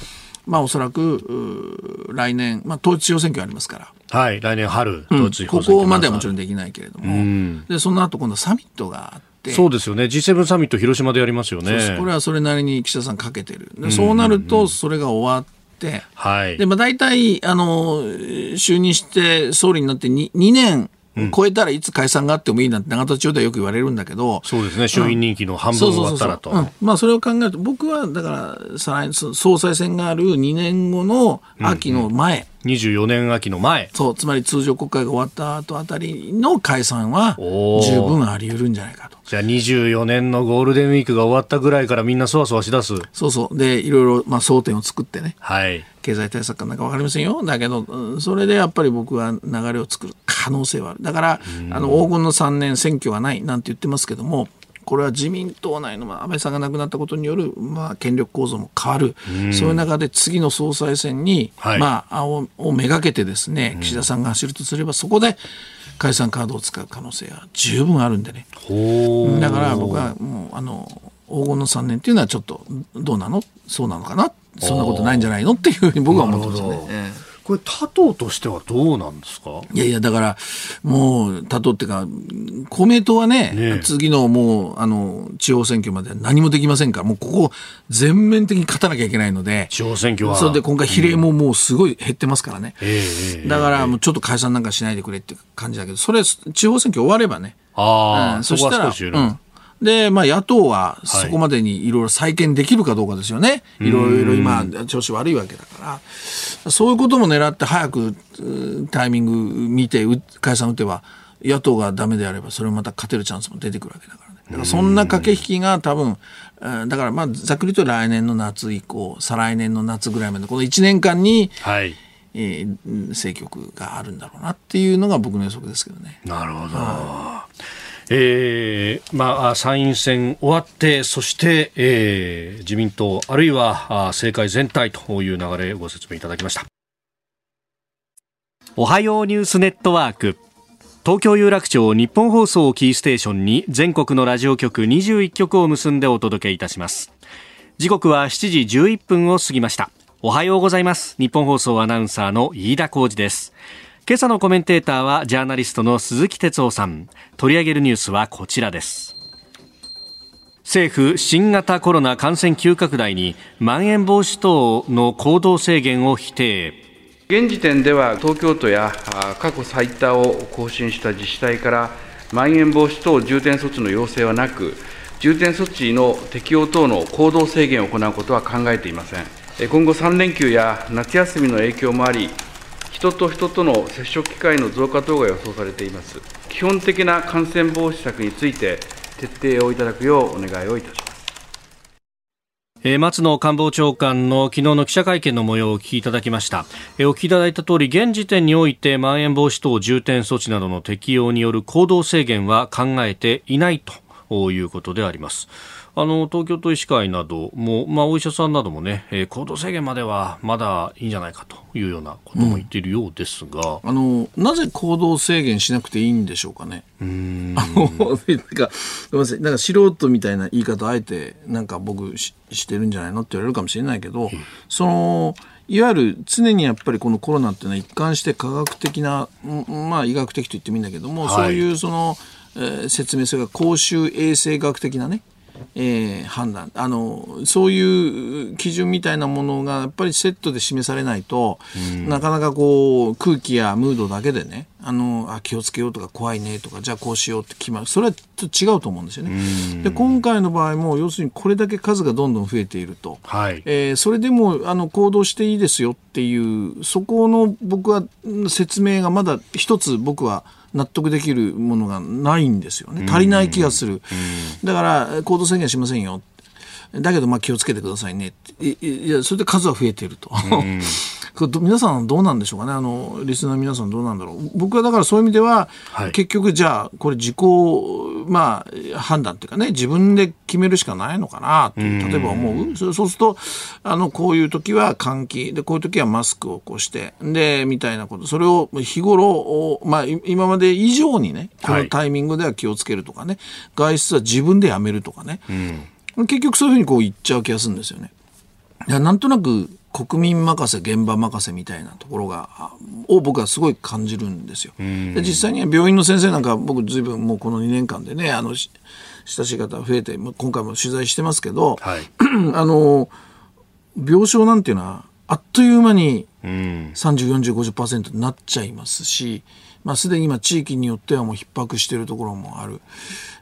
まあおそらく来年、まあ、統一地方選挙ありますから。はい来年春、統一地方選挙、うん、ここまではもちろんできないけれども、うん、でその後今度サミットがあって。そうですよね。G7 サミット広島でやりますよね。これはそれなりに岸田さんかけてる。そうなるとそれが終わって。はい、でまあ、大体あの就任して総理になって 2, 2年超えたらいつ解散があってもいいなんて永田町ではよく言われるんだけど、そうですね、衆院任期の半分終わったらと。まあ、それを考えると、僕はだから、総裁選がある2年後の秋の前、うんうん24年秋の前。そうつまり通常国会が終わった後あたりの解散は十分あり得るんじゃないかと。じゃあ24年のゴールデンウィークが終わったぐらいからみんなそわそわしだす。そうそう。でいろいろまあ争点を作ってね、はい、経済対策かなんか分かりませんよ。だけどそれでやっぱり僕は流れを作る可能性はある。だからあの黄金の3年選挙はないなんて言ってますけどもこれは自民党内の、まあ、安倍さんが亡くなったことによる、まあ、権力構造も変わる、そういう中で次の総裁選に、はい、まあ、ををめがけてですね岸田さんが走るとすればそこで解散カードを使う可能性が十分あるんでね。だから僕はもうあの黄金の3年っていうのはちょっとどうなの？そうなのかな？そんなことないんじゃないの？っていうふうに僕は思ってますね。ええこれ、他党としてはどうなんですか？いやいや、だから、もう、他党っていうか、公明党はね、ね次のもう、あの、地方選挙まで何もできませんから、もうここ、全面的に勝たなきゃいけないので、地方選挙は。それで今回、比例ももうすごい減ってますからね。うん、だから、もうちょっと解散なんかしないでくれって感じだけど、それ、地方選挙終わればね、ああ、うん、そしたら、うんで、まあ、野党はそこまでにいろいろ再建できるかどうかですよね。いろいろ今、調子悪いわけだから。そういうことも狙って早くタイミング見て、解散打てば、野党がダメであれば、それをまた勝てるチャンスも出てくるわけだからね。だからそんな駆け引きが多分、だからまあ、ざっくりと来年の夏以降、再来年の夏ぐらいまで、この1年間に、はい。えー、政局があるんだろうなっていうのが僕の予測ですけどね。なるほど。えーまあ、参院選終わって、そして、えー、自民党、あるいは政界全体という流れご説明いただきました。おはようニュースネットワーク。東京有楽町日本放送キーステーションに全国のラジオ局21局を結んでお届けいたします。時刻は7時11分を過ぎました。おはようございます。日本放送アナウンサーの飯田浩二です。今朝のコメンテーターはジャーナリストの鈴木哲夫さん。取り上げるニュースはこちらです。政府新型コロナ感染急拡大にまん延防止等の行動制限を否定。現時点では東京都や過去最多を更新した自治体からまん延防止等重点措置の要請はなく重点措置の適用等の行動制限を行うことは考えていません。今後3連休や夏休みの影響もあり人と人との接触機会の増加等が予想されています。基本的な感染防止策について徹底をいただくようお願いをいたします。え、松野官房長官の昨日の記者会見の模様をお聞きいただきました、え、お聞きいただいた通り現時点においてまん延防止等重点措置などの適用による行動制限は考えていないということでありますあの東京都医師会なども、まあ、お医者さんなどもね、えー、行動制限まではまだいいんじゃないかというようなことも言っているようですが、うん、あのなぜ行動制限しなくていいんでしょうかね。うん。(laughs) あのなんかすみません。なんか素人みたいな言い方あえてなんか僕ししてるんじゃないのって言われるかもしれないけど、うん、そのいわゆる常にやっぱりこのコロナっていうのは一貫して科学的な、まあ、医学的と言ってもいいんだけども、はい、そういうその、えー、説明それが公衆衛生学的なねえー、判断。あのそういう基準みたいなものがやっぱりセットで示されないと、なかなかこう空気やムードだけでねあのあ気をつけようとか怖いねとかじゃあこうしようって決まる。それはちょっと違うと思うんですよね。で今回の場合も要するにこれだけ数がどんどん増えていると、はい、えー、それでもあの行動していいですよっていうそこの僕は説明がまだ一つ僕は納得できるものがないんですよね。足りない気がする、だから行動制限しませんよ。だけどまあ気をつけてくださいね。いいやそれで数は増えていると。(laughs) 皆さんどうなんでしょうかね？あのリスナーの皆さんどうなんだろう？僕はだからそういう意味では、はい、結局じゃあこれ自己、まあ、判断っていうかね自分で決めるしかないのかなって例えば思う？そうするとあのこういう時は換気でこういう時はマスクをこうしてでみたいなこと。それを日頃、まあ、今まで以上にねこのタイミングでは気をつけるとかね、はい、外出は自分でやめるとかね、結局そういうふうにこう言っちゃう気がするんですよね。いやなんとなく国民任せ現場任せみたいなところがを僕はすごい感じるんですよ。で実際には病院の先生なんか僕ずいぶんもうこの2年間でねあの親しい方増えて今回も取材してますけど、はい、(clears throat) あの病床なんていうのはあっという間に304050%になっちゃいますし、まあ、すでに今地域によってはもう逼迫しているところもある。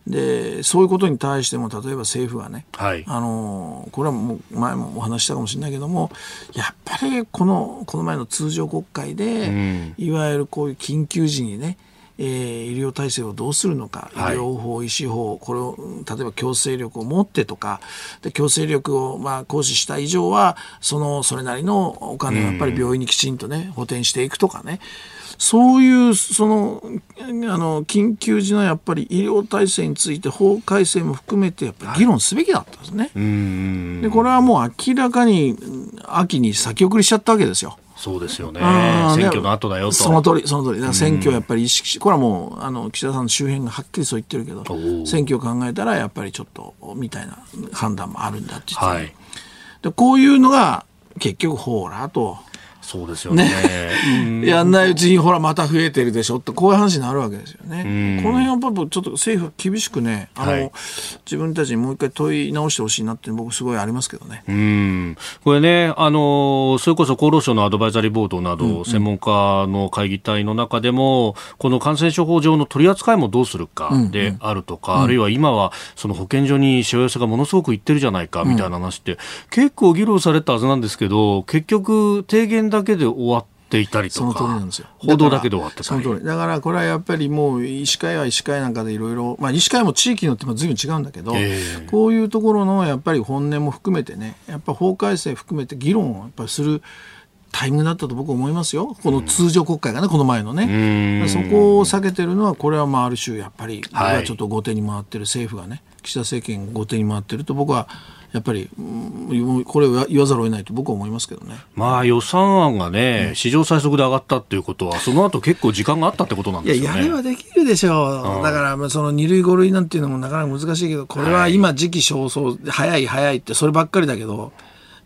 でそういうことに対しても例えば政府はね、はい、あのこれはもう前もお話したかもしれないけどもやっぱりこのこの前の通常国会で、うん、いわゆるこういう緊急時にねえー、医療体制をどうするのか、医療法、医師法、これを例えば強制力を持ってとか、で強制力をまあ行使した以上は、そのそれなりのお金をやっぱり病院にきちんとね、補填していくとかね、そういうそのあの緊急時のやっぱり医療体制について法改正も含めてやっぱり議論すべきだったんですね。はい、でこれはもう明らかに秋に先送りしちゃったわけですよ。そうですよね。選挙の後だよと。その通り、その通り。だから選挙をやっぱり意識し、これはもう、あの、岸田さんの周辺がはっきりそう言ってるけど、選挙を考えたら、やっぱりちょっと、みたいな判断もあるんだって言って、はい、でこういうのが、結局、ほら、と。そうですよね。ね。やんないうちにほらまた増えてるでしょってこういう話になるわけですよね。この辺はやっぱちょっと政府は厳しくねあの、はい、自分たちにもう一回問い直してほしいなって僕すごいありますけどね。うん。これねあのそれこそ厚労省のアドバイザリーボードなど、専門家の会議体の中でもこの感染症法上の取り扱いもどうするかであるとか、うん。うん、あるいは今はその保健所にしわ寄せがものすごくいってるじゃないかみたいな話って、結構議論されたはずなんですけど結局提言だだけで終わっていたりとか。その通りなんですよ。報道だけで終わってたり。その通り。だからこれはやっぱりもう医師会は医師会なんかでいろいろ、まあ医師会も地域によっても随分違うんだけど、えー、こういうところのやっぱり本音も含めてね、やっぱ法改正含めて議論をやっぱりする。タイミングだったと僕は思いますよ、この通常国会がね、この前のね、そこを避けてるのは、これはまあある種、やっぱり、僕はちょっと後手に回ってる、政府がね、岸田政権後手に回ってると、僕はやっぱり、これを言わざるを得ないと僕は思いますけどね。まあ予算案がね、史上最速で上がったっていうことは、その後結構時間があったってことなんですよね。いや、やればできるでしょう。だから、その二類五類なんていうのもなかなか難しいけど、これは今時期尚早、早い早いってそればっかりだけど、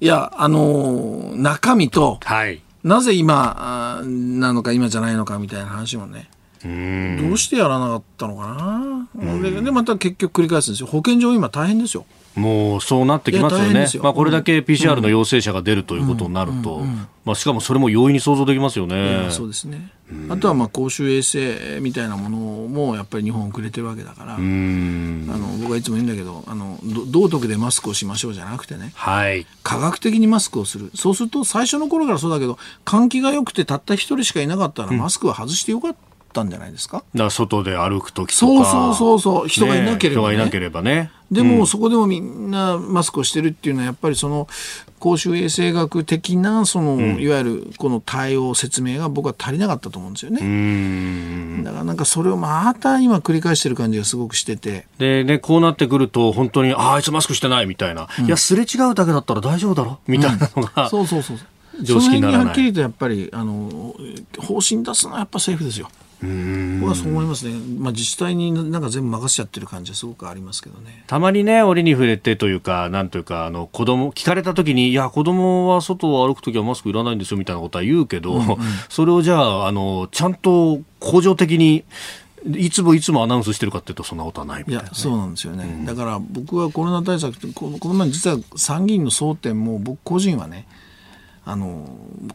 いや、あのー、中身と、はい、なぜ今なのか今じゃないのかみたいな話もね、どうしてやらなかったのかな。ででまた結局繰り返すんですよ。保健所今大変ですよ。もうそうなってきますよね、まあ、これだけ PCR の陽性者が出るということになると、まあ、しかもそれも容易に想像できますよね。そうですね。あとはまあ公衆衛生みたいなものもやっぱり日本遅れてるわけだから、あの僕はいつも言うんだけどあの、道徳でマスクをしましょうじゃなくてね、はい、科学的にマスクをする、そうすると最初の頃からそうだけど、換気が良くてたった一人しかいなかったら、マスクは外してよかった。ったんじゃないですか。だから外で歩く時とか。そうそうそうそう。人がいなければ、ね、人がいなければね。でも、うん、そこでもみんなマスクをしてるっていうのは、やっぱりその、公衆衛生学的な、その、うん、いわゆるこの対応、説明が僕は足りなかったと思うんですよね。だからなんかそれをまた今繰り返してる感じがすごくしてて。でね、こうなってくると、本当に、ああ、いつマスクしてないみたいな、うん、いや、すれ違うだけだったら大丈夫だろみたいなのが、(laughs) そうそうそう。常識にならない。その辺にはっきりとやっぱり、あの、方針出すのはやっぱ政府ですよ。僕はそう思いますね、まあ、自治体になんか全部任せちゃってる感じはすごくありますけどね。たまにね、折に触れてというか、なんというか、あの子供聞かれたときに、いや、子供は外を歩くときはマスクいらないんですよみたいなことは言うけど、うんうん、それをじゃああの、ちゃんと恒常的にいつもいつもアナウンスしてるかっていうとそんなことはないみたいな、ね、いやそうなんですよね、うん、だから僕はコロナ対策ってこのこの前実は参議院の争点も僕個人はねあの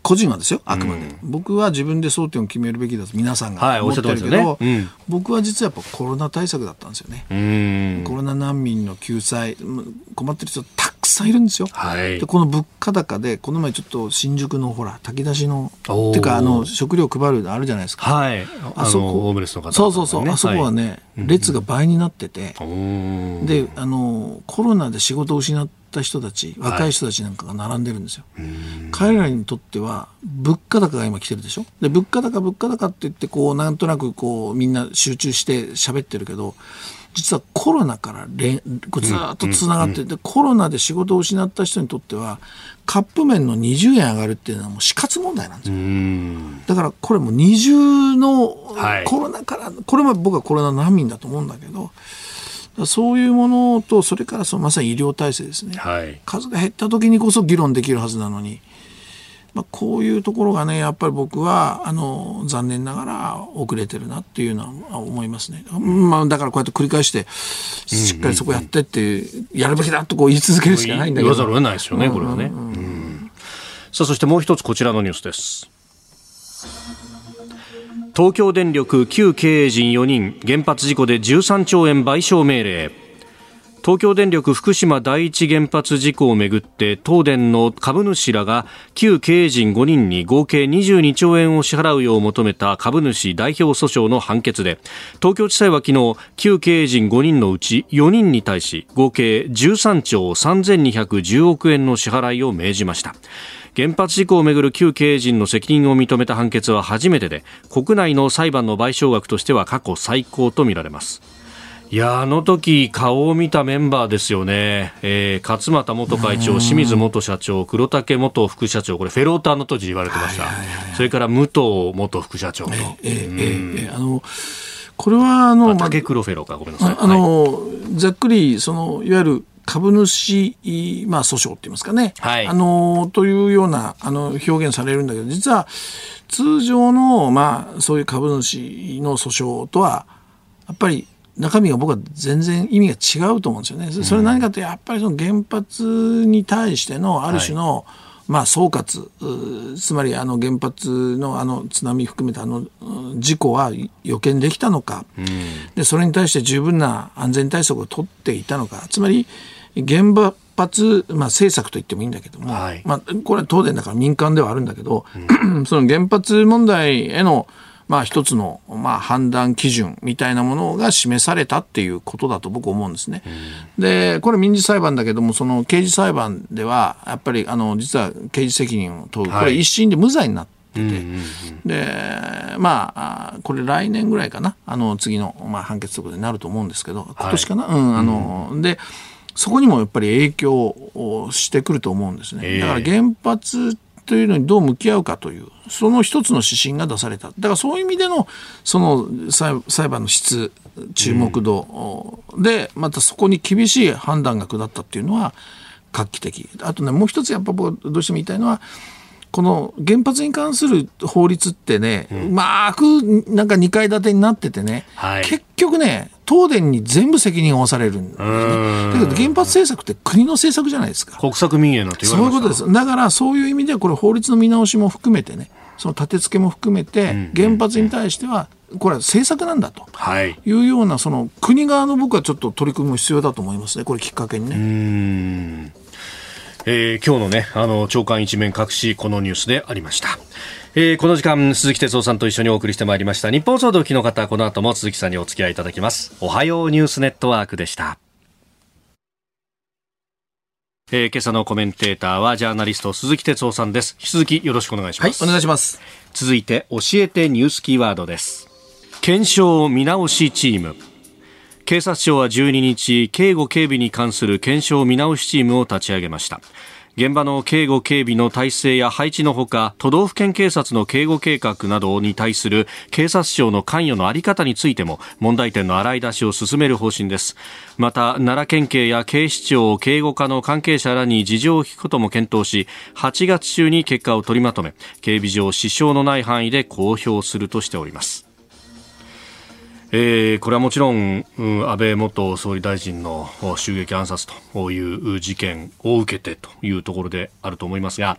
個人はですよ、あくまで、うん、僕は自分で争点を決めるべきだと皆さんが思ってるけど、はいね。うん、僕は実はやっぱコロナ対策だったんですよね。コロナ難民の救済、困ってる人たくさんいるんですよ。はい、でこの物価高で、この前ちょっと新宿のほら、炊き出しの、っていうか、あの食料配るあるじゃないですか。はい、あそこ、ホームレスの方、ね、そうそうそう、あそこはね、はい、列が倍になってて、であの、コロナで仕事を失って、った人たち若い人たちなんかが並んでるんですよ、はい、彼らにとっては物価高が今来てるでしょ？で物価高物価高って言ってこうなんとなくこうみんな集中して喋ってるけど実はコロナかられこうずっとつながってて、コロナで仕事を失った人にとってはカップ麺の20円上がるっていうのはもう死活問題なんですよ。だからこれも二重のコロナから、はい、これも僕はコロナ難民だと思うんだけどそういうものと、それからそのまさに医療体制ですね、はい、数が減った時にこそ議論できるはずなのに、まあ、こういうところがね、やっぱり僕はあの残念ながら遅れてるなっていうのは思いますね。まあ、だからこうやって繰り返して、しっかりそこやってって、やるべきだとこう言い続けるしかないんだけど。言わざるを得ないですよね、これはね。さあ、そしてもう一つこちらのニュースです。東京電力旧経営陣4人原発事故で13兆円賠償命令。東京電力福島第一原発事故をめぐって東電の株主らが旧経営陣5人に合計22兆円を支払うよう求めた株主代表訴訟の判決で東京地裁は昨日旧経営陣5人のうち4人に対し合計13兆3210億円の支払いを命じました。原発事故をめぐる旧経営陣の責任を認めた判決は初めてで国内の裁判の賠償額としては過去最高とみられます。いやあの時顔を見たメンバーですよね、えー、勝俣元会長、清水元社長、黒竹元副社長、これ、フェローターの当時言われてました、それから武藤元副社長と。これはあの、竹黒フェローか、ごめんなさい。あの、ざっくりそのいわゆる株主、まあ、訴訟って言いますかね、はい、あのというようなあの表現されるんだけど実は通常の、まあ、そういう株主の訴訟とはやっぱり中身が僕は全然意味が違うと思うんですよね。それ何かというとやっぱりその原発に対してのある種の、はいまあ、総括つまりあの原発のあの津波含めたあの事故は予見できたのか、うん、でそれに対して十分な安全対策を取っていたのか。つまり原発、まあ、政策と言ってもいいんだけども、はい、まあ、これは東電だから民間ではあるんだけど、うん、(clears throat) その原発問題へのまあ一つの、まあ、判断基準みたいなものが示されたっていうことだと僕思うんですね。うん、で、これ民事裁判だけども、その刑事裁判では、やっぱり、あの、実は刑事責任を問う、これ一審で無罪になって、て、でまあこれ来年ぐらいかなあの次の、まあ、判決とかでなると思うんですけど今年かな、はい、うんあの、でそこにもやっぱり影響をしてくると思うんですね。だから原発というのにどう向き合うかというその一つの指針が出された。だからそういう意味でのその裁判の質注目度で、またそこに厳しい判断が下ったっていうのは画期的。あとねもう一つやっぱ僕どうしても言いたいのはこの原発に関する法律ってね、うん、うまくなんか2階建てになっててね、はい、結局ね、東電に全部責任を負わされるんですね。だけど原発政策って国の政策じゃないですか。国策民営のそういうことです。だからそういう意味ではこれ法律の見直しも含めてね、その立て付けも含めて原発に対してはこれは政策なんだというようなその国側の僕はちょっと取り組みも必要だと思いますね。これきっかけにね。えー、今日のね、あの、長官一面隠し、このニュースでありました。えー、この時間、鈴木哲夫さんと一緒にお送りしてまいりました。日本総動機の方、この後も鈴木さんにお付き合いいただきます。おはようニュースネットワークでした。えー、今朝のコメンテーターはジャーナリスト鈴木哲夫さんです。引き続きよろしくお願いします。はい、お願いします。続いて、教えてニュースキーワードです。検証見直しチーム。警察庁は12日警護警備に関する検証見直しチームを立ち上げました現場の警護警備の体制や配置のほか都道府県警察の警護計画などに対する警察庁の関与の在り方についても問題点の洗い出しを進める方針です。また奈良県警や警視庁警護課の関係者らに事情を聞くことも検討し8月中に結果を取りまとめ警備上支障のない範囲で公表するとしております。えー、これはもちろん、うん、安倍元総理大臣の襲撃暗殺という事件を受けてというところであると思いますが、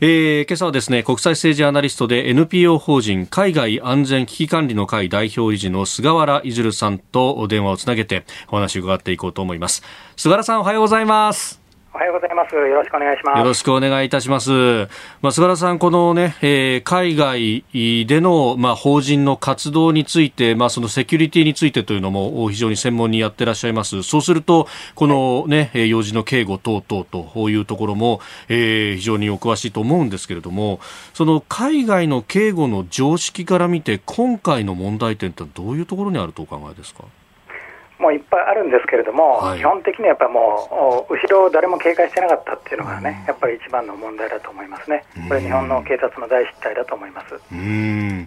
えー、今朝はですね国際政治アナリストで NPO 法人海外安全危機管理の会代表理事の菅原いずるさんと電話をつなげてお話を伺っていこうと思います。菅原さんおはようございます。おはようございます。よろしくお願いします。よろしくお願いいたします。まあ、菅原さん、このね、えー、海外での、まあ、法人の活動について、まあ、そのセキュリティについてというのも非常に専門にやってらっしゃいます。そうすると、このね、はい、用事の警護等々というところも、えー、非常にお詳しいと思うんですけれども、その海外の警護の常識から見て、今回の問題点ってどういうところにあるとお考えですか？もういっぱいあるんですけれども、はい、基本的にやっぱりもう、後ろを誰も警戒してなかったっていうのがね、やっぱり一番の問題だと思いますね、これ、日本の警察の大失態だと思います。うん。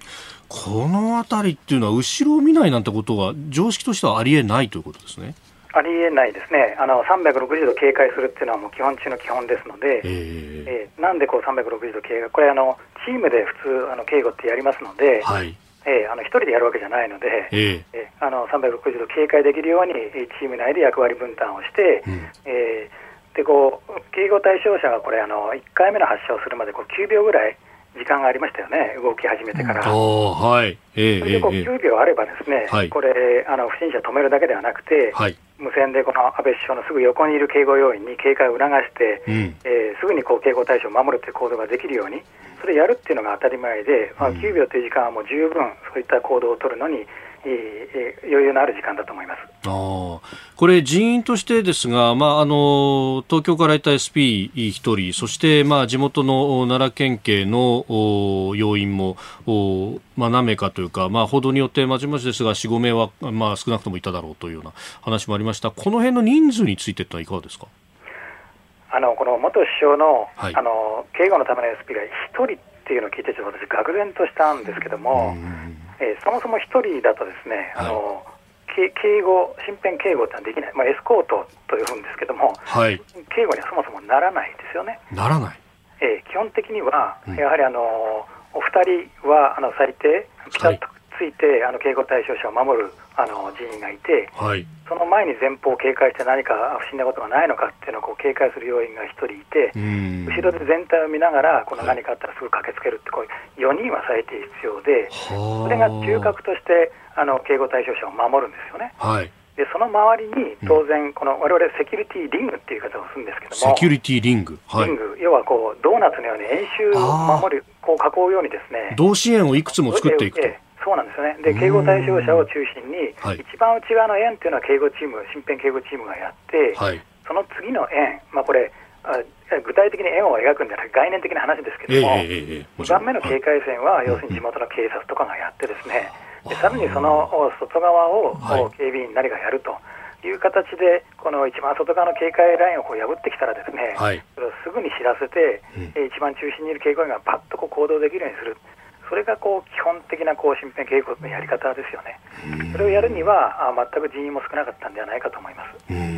このあたりっていうのは、後ろを見ないなんてことは、常識としてはありえないということですね。ありえないですね、あの360度警戒するっていうのはもう基本中の基本ですので、えー、えー、なんでこう360度警戒、これあの、チームで普通あの警護ってやりますので、はい、えー、あの1人でやるわけじゃないので、えー、えー、あの360度警戒できるようにチーム内で役割分担をして、うん、えー、でこう警護対象者がこれあの1回目の発射をするまでこう9秒ぐらい時間がありましたよね、動き始めてから。はい。えー、それでこう9秒あれば、ですね、はい、これあの、不審者止めるだけではなくて、はい、無線でこの安倍首相のすぐ横にいる警護要員に警戒を促して、うん、えー、すぐにこう警護対象を守るという行動ができるように、それやるっていうのが当たり前で、まあ、9秒という時間はもう十分、そういった行動を取るのに、えー、余裕のある時間だと思います。あこれ、人員としてですが、まあ、あの東京からいた SP1 人、そして、まあ、地元の奈良県警の要員もまあ、何名かというか、まあ、報道によってまじまじですが、4、5名は、まあ、少なくともいただろうというような話もありました、この辺の人数についてはいかがですか？あのこの元首相のはい、あの警護のための SP が1人っていうのを聞いて、ちょっと私、愕然としたんですけども、えー、そもそも1人だとですね、はい、あの警護、身辺警護ってのはできない、まあ、エスコートというんですけども、はい、警護にはそもそもならないですよね。ならない、えー、基本的には、やはりあのお二人はあの最低、ピタッとついて、あの警護対象者を守るあの人員がいて、はい、その前に前方を警戒して何か不審なことがないのかっていうのをこう警戒する要員が1人いて、後ろで全体を見ながら、この何かあったらすぐ駆けつけるって、こう4人は最低必要で、それが中核としてあの警護対象者を守るんですよね。はい。でその周りに当然、この我々セキュリティリングっていう言い方をするんですけども、セキュリティリング、はい、リング要はこうドーナツのように円周を守る、こう囲うようにですね、同支援をいくつも作っていくと。そうなんですよね、で警護対象者を中心に、はい、一番内側の円というのは警護チーム、身辺警護チームがやって、はい、その次の円、まあ、これあ、具体的に円を描くんじゃなくて、概念的な話ですけども、えーえー、2番目の警戒線は、要するに地元の警察とかがやって、ですね、でさらにその外側を警備員なりがやると。いう形で、この一番外側の警戒ラインをこう破ってきたら、ですね、はい、それをすぐに知らせて、うん、一番中心にいる警護員がパッとこう行動できるようにする、それがこう基本的なこう身辺警護のやり方ですよね。それをやるにはあ全く人員も少なかったんではないかと思います。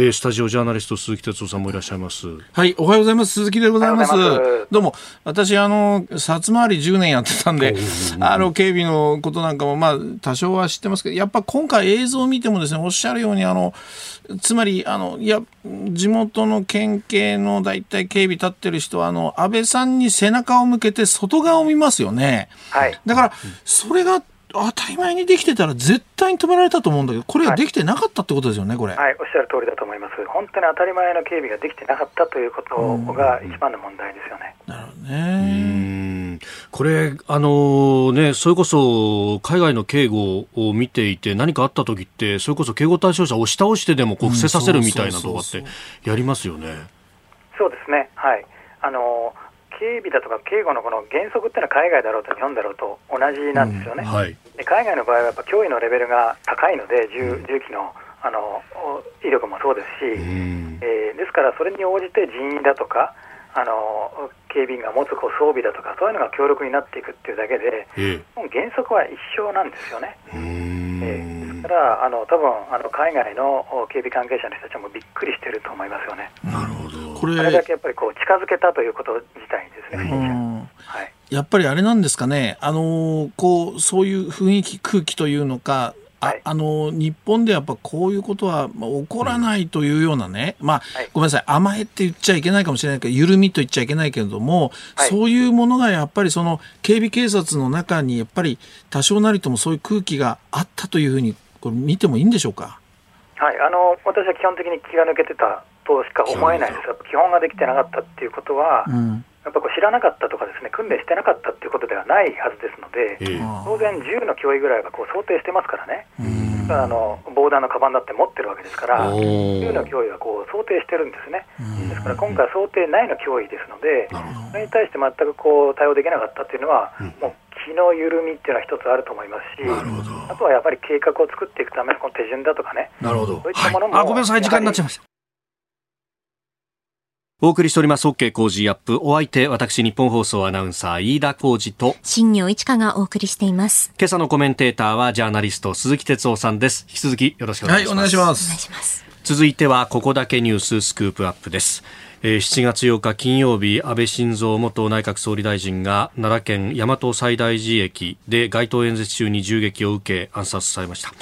えー、スタジオジャーナリスト鈴木哲夫さんもいらっしゃいます。はい、おはようございます。鈴木でございます。ますどうも、私、あの、札回り10年やってたんで、あの、警備のことなんかも、まあ、多少は知ってますけど、やっぱ今回映像を見てもですね、おっしゃるように、あの、つまり、あの、いや、地元の県警の大体警備立ってる人は、あの、安倍さんに背中を向けて外側を見ますよね。はい。だから、それが、当たり前にできてたら絶対に止められたと思うんだけど、これができてなかったってことですよね、これ。はい、おっしゃる通りだと思います。本当に当たり前の警備ができてなかったということが一番の問題ですよね。なるほどね。これ、あのね、それこそ海外の警護を見ていて何かあった時って、それこそ警護対象者を押し倒してでもこう伏せさせるみたいな動画ってやりますよね。そうですね。はい。あのー警備だとか警護のこの原則っていうのは海外だろうと日本だろうと同じなんですよね、うんはい、で海外の場合はやっぱ脅威のレベルが高いので、銃銃器のあの威力もそうですし、うん、えー、ですからそれに応じて人員だとか、あの警備員が持つこう装備だとか、そういうのが強力になっていくっていうだけで、えー、原則は一緒なんですよね。えー、ですからあの多分あの海外の警備関係者の人たちもびっくりしてると思いますよね。なるほどこれ。だけやっぱりこう近づけたということ自体にですね。はい。やっぱりあれなんですかね、あのこうそういう雰囲気、空気というのか、ああの日本でやっぱこういうことは起こらないというようなね、まあ、はい、ごめんなさい、甘えって言っちゃいけないかもしれないけど、緩みと言っちゃいけないけれども、はい、そういうものがやっぱりその警備警察の中にやっぱり多少なりともそういう空気があったというふうにこれ見てもいいんでしょうか？はい、あの私は基本的に気が抜けてたとしか思えないです、基本ができてなかったっていうことは、うん、やっぱこう知らなかったとかですね訓練してなかったっていうことではないはずですので、えー、当然、銃の脅威ぐらいはこう想定してますからね、あの防弾のカバンだって持ってるわけですから、銃の脅威はこう想定してるんですね、ですから今回、想定内の脅威ですので、それに対して全くこう対応できなかったっていうのは、もう気の緩みっていうのは一つあると思いますし、あとはやっぱり計画を作っていくためのこの手順だとかね、なるほど。そういったものも、はい、あごめんなさい、時間になっちゃいました。お送りしております。OK 工事アップ。お相手私日本放送アナウンサー飯田浩二と新業一華がお送りしています。今朝のコメンテーターはジャーナリスト鈴木哲夫さんです。引き続きよろしくお願いします、はい、お願いします。続いてはここだけニューススクープアップです。7月8日金曜日安倍晋三元内閣総理大臣が奈良県大和西大寺駅で街頭演説中に銃撃を受け暗殺されました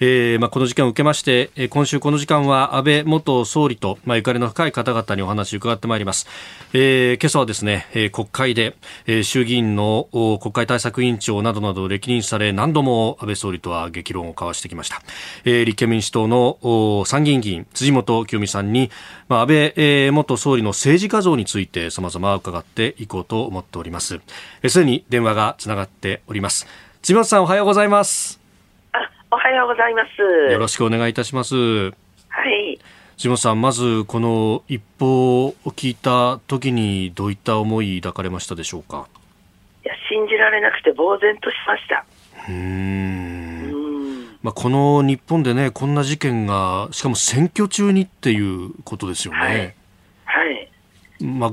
えーまあ、この事件を受けまして、えー、今週この時間は安倍元総理と、まあ、ゆかりの深い方々にお話を伺ってまいります、えー、今朝はですね、えー、国会で、えー、衆議院の国会対策委員長などなど歴任され何度も安倍総理とは激論を交わしてきました、えー、立憲民主党の参議院議員辻元清美さんに、まあ、安倍、えー、元総理の政治家像について様々伺っていこうと思っております。すで、えー、に電話がつながっております。辻本さんおはようございます。おはようございます。よろしくお願いいたします。はい。下本さん、まずこの一報を聞いた時にどういった思い抱かれましたでしょうか？いや、信じられなくて呆然としました。うん。まあ、この日本でね、こんな事件が、しかも選挙中にっていうことですよね。はい。はい、まあ、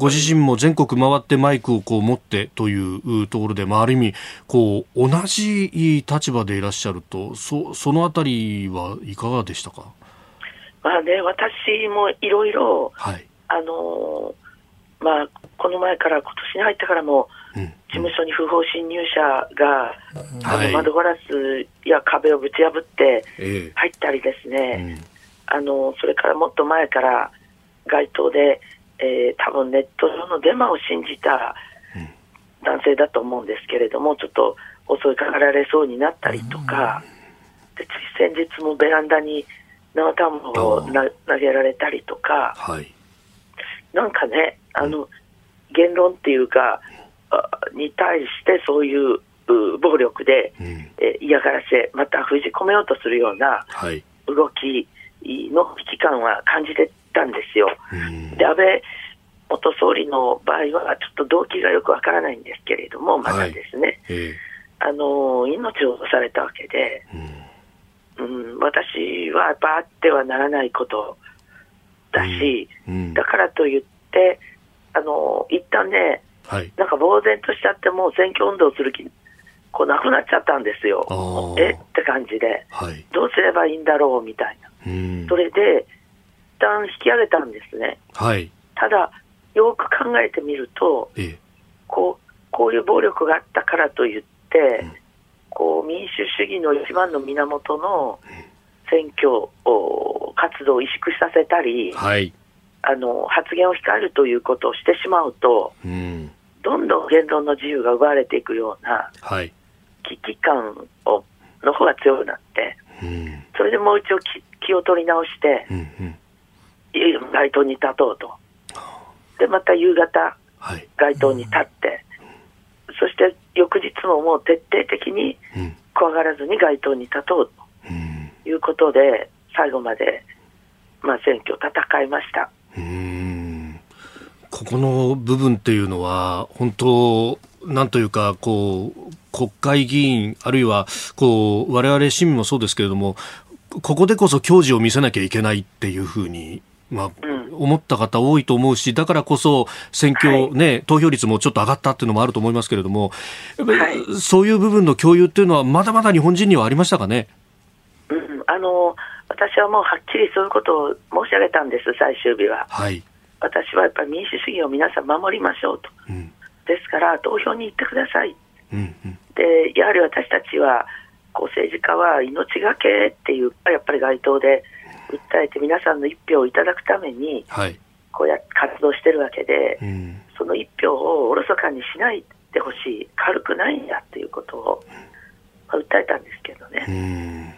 ご自身も全国回ってマイクをこう持ってというところで、まあ、ある意味こう同じ立場でいらっしゃるとそそのあたりはいかがでしたか、まあね、私もいろい。ろ、あのまあ、この前から今年に入ってからも、うん、事務所に不法侵入者が、うん、あの窓ガラスや壁をぶち破って入ったりですね、えーうん、あのそれからもっと前から街頭でえー、多分ネット上のデマを信じた男性だと思うんですけれども、ちょっと襲いかかられそうになったりとか、で先日もベランダに生卵を投げられたりとか、はい、なんかね、あの、言論っていうか、に対してそういう暴力で、うん、え嫌がらせ、また封じ込めようとするような動きの危機感は感じてたんですよ。で安倍元総理の場合は、ちょっと動機がよくわからないんですけれども、まだですね、はい、あの命を落とされたわけで、うん、うん、私はやっぱあってはならないことだし、うん、だからといって、あの一旦ね、はい、なんか呆然としちゃって、もう選挙運動する気、こうなくなっちゃったんですよ、え？って感じで、はい、どうすればいいんだろうみたいな。それで旦引き上げたんですね。はい、ただ、よく考えてみると、ええ、こうこういう暴力があったからといって、うん、こう民主主義の一番の源の選挙活動を萎縮させたり、はい、あの発言を控えるということをしてしまうと、うん、どんどん言論の自由が奪われていくような危機感をの方が強くなって、うん、それでもう一度気を取り直して、うんうん街頭に立とうと。で、また夕方、街頭に立って、そして翌日ももう徹底的に怖がらずに街頭に立とうということで、最後まで、まあ、選挙戦いました。ここの部分っていうのは、本当、なんというか、こう、国会議員、あるいは、こう、我々市民もそうですけれども、ここでこそ矜持を見せなきゃいけないっていうふうにまあ、思った方多いと思うし、だからこそ選挙、ね、はい、投票率もちょっと上がったっていうのもあると思いますけれども、はい、そういう部分の共有っていうのは、まだまだ日本人にはありましたかね？うん、あの私はもうはっきりそういうことを申し上げたんです、最終日は。はい、私はやっぱり民主主義を皆さん守りましょうと。うん、ですから投票に行ってください、うんうん、でやはり私たちはこう政治家は命がけっていうやっぱり街頭で訴えて皆さんの一票をいただくために、こうやって活動してるわけで、うん、その一票をおろそかにしないでほしい軽くないんだっていうことを、まあ、訴えたんですけどね。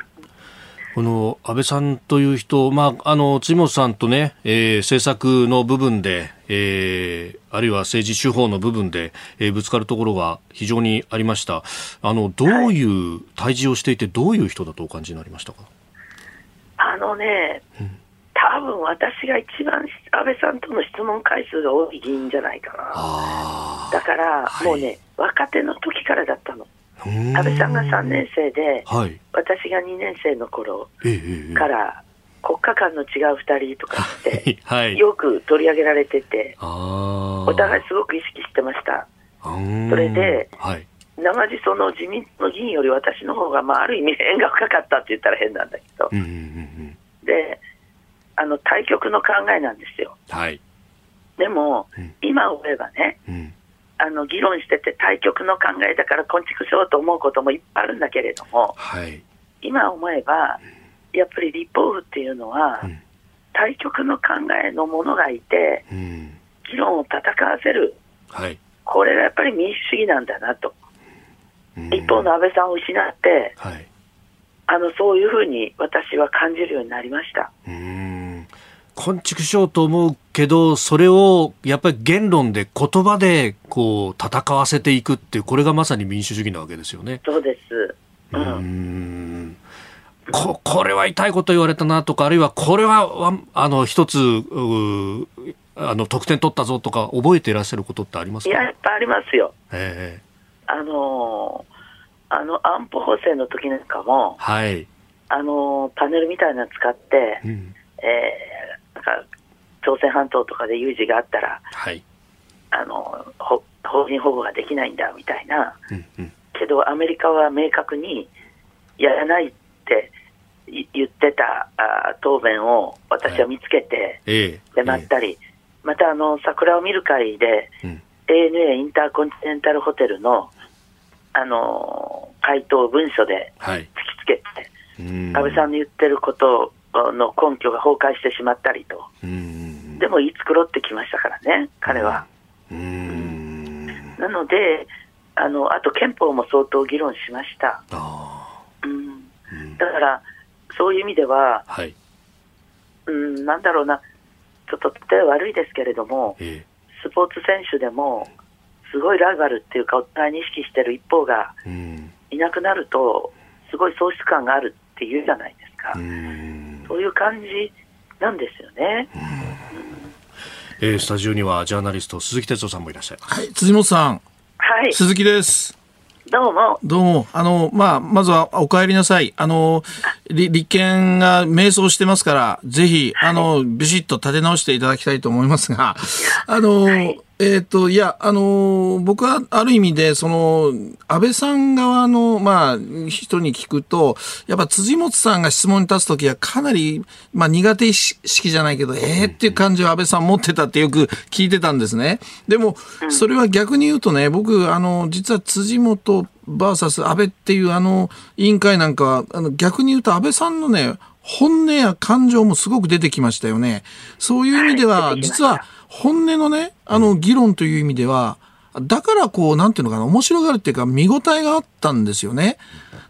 この安倍さんという人、まあ、あの辻本さんとね、えー、政策の部分で、えー、あるいは政治手法の部分で、えー、ぶつかるところが非常にありました。あのどういう対峙をしていて、どういう人だとお感じになりましたか？あのね、うん、多分私が一番安倍さんとの質問回数が多い議員じゃないかな。だから、はい、もうね、若手の時からだったの。安倍さんが3年生で、はい、私が2年生の頃から、国家間の違う2人とかって、はい、よく取り上げられてて、お互いすごく意識してました。それで、はい、生地その自民党の議員より私の方がまあある意味縁が深かったって言ったら変なんだけど、うんうんうん、であの対局の考えなんですよ。はい、でも、うん、今思えばね、うん。あの議論してて対局の考えだから昆虫しようと思うこともいっぱいあるんだけれども、はい、今思えばやっぱり立法府っていうのは、うん、対局の考えのものがいて、うん、議論を戦わせる、はい、これがやっぱり民主主義なんだなと、うん、一方の安倍さんを失って、はい、あのそういうふうに私は感じるようになりました。昆虫しようと思うけど、それをやっぱり言論で言葉でこう戦わせていくっていう、これがまさに民主主義なわけですよね。そうです。うん。うんここれは痛いこと言われたなとか、あるいはこれはあの一つあの得点取ったぞとか、覚えていらっしゃることってありますか？いや、やっぱありますよ。えー、あのあの安保法制の時なんかも、はい、あのパネルみたいなの使って、うん、えなんか朝鮮半島とかで有事があったら、はい、あの法人保護ができないんだみたいな、うんうん、けどアメリカは明確にやらないって言ってたあ答弁を私は見つけて、はい、まったり、えー、またあの桜を見る会で、うん、ANA インターコンチネンタルホテルのあの回答文書で突きつけて、はい、安倍さんの言ってることの根拠が崩壊してしまったりと、でも言い繕ってきましたからね、彼は。なのであの、あと憲法も相当議論しました。うん、だから、そういう意味では、はい、うん、なんだろうな、ちょっと例え悪いですけれども、えスポーツ選手でも、すごいライバルっていうか、お互いに意識してる一方がいなくなると、すごい喪失感があるっていうじゃないですか。そういう感じなんですよね。えー、スタジオにはジャーナリスト鈴木哲夫さんもいらっしゃいます。はい、辻本さん。はい。鈴木です。どうも。どうも。あの、まあ、まずはお帰りなさい。あの、立憲が迷走してますから、ぜひ、あの、ビシッと立て直していただきたいと思いますが、あの、はいえっ、ー、と、いや、あのー、僕はある意味で、その、安倍さん側の、まあ、人に聞くと、やっぱ辻元さんが質問に立つときはかなり、まあ、苦手意識じゃないけど、ええー、っていう感じを安倍さん持ってたってよく聞いてたんですね。でも、それは逆に言うとね、僕、あの、実は辻元バーサス安倍っていうあの委員会なんかは、あの逆に言うと安倍さんのね、本音や感情もすごく出てきましたよね。そういう意味では、実は、本音のね、あの議論という意味では、だからこう、なんていうのかな、面白がるっていうか、見応えがあったんですよね。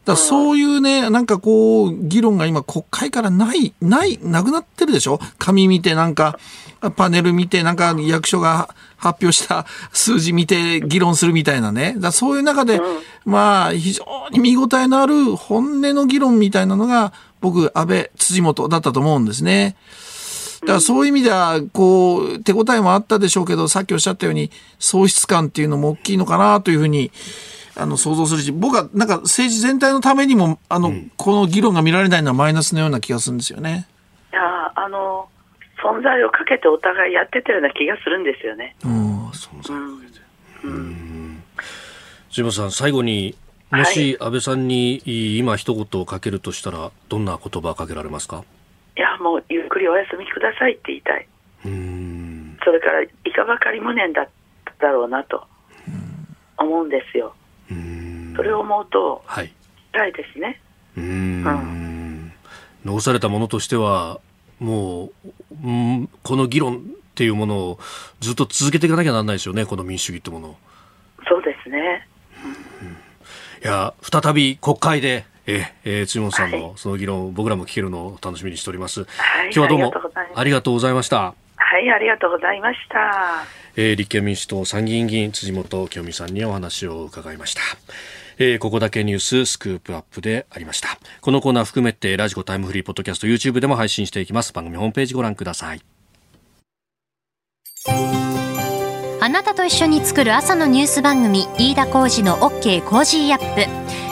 だそういうね、なんかこう、議論が今国会からない、ない、なくなってるでしょ？紙見てなんか、パネル見て、なんか役所が発表した数字見て議論するみたいなね。だそういう中で、まあ、非常に見応えのある本音の議論みたいなのが、僕、安倍、辻元だったと思うんですね。だからそういう意味では、こう、手応えもあったでしょうけど、さっきおっしゃったように、喪失感っていうのも大きいのかなというふうに、あの、想像するし、僕はなんか政治全体のためにも、あの、うん、この議論が見られないのはマイナスのような気がするんですよね。いや、あの、存在をかけてお互いやってたような気がするんですよね。うん、存在をかけて。うん。うん、島さん、最後に、もし安倍さんに今一言をかけるとしたら、どんな言葉をかけられますか？いや、もうゆっくりお休みくださいって言いたい。うんそれから、いかばかり無念だっただろうなと。思うんですよ。それを思うと、はい、辛いですね。うん、残されたものとしては、もう、うん、この議論っていうものをずっと続けていかなきゃならないですよね、この民主主義ってものそうですね。うん、いや、再び国会で、ええー、辻本さんのその議論、はい、僕らも聞けるのを楽しみにしております。はい、今日はどうもありがとうございました。はい、ありがとうございました。えー、立憲民主党参議院議員辻元清美さんにお話を伺いました。えー、ここだけニューススクープアップでありました。このコーナー含めてラジコタイムフリーポッドキャスト YouTube でも配信していきます。番組ホームページご覧ください。あなたと一緒に作る朝のニュース番組飯田浩二の OK コージーアップ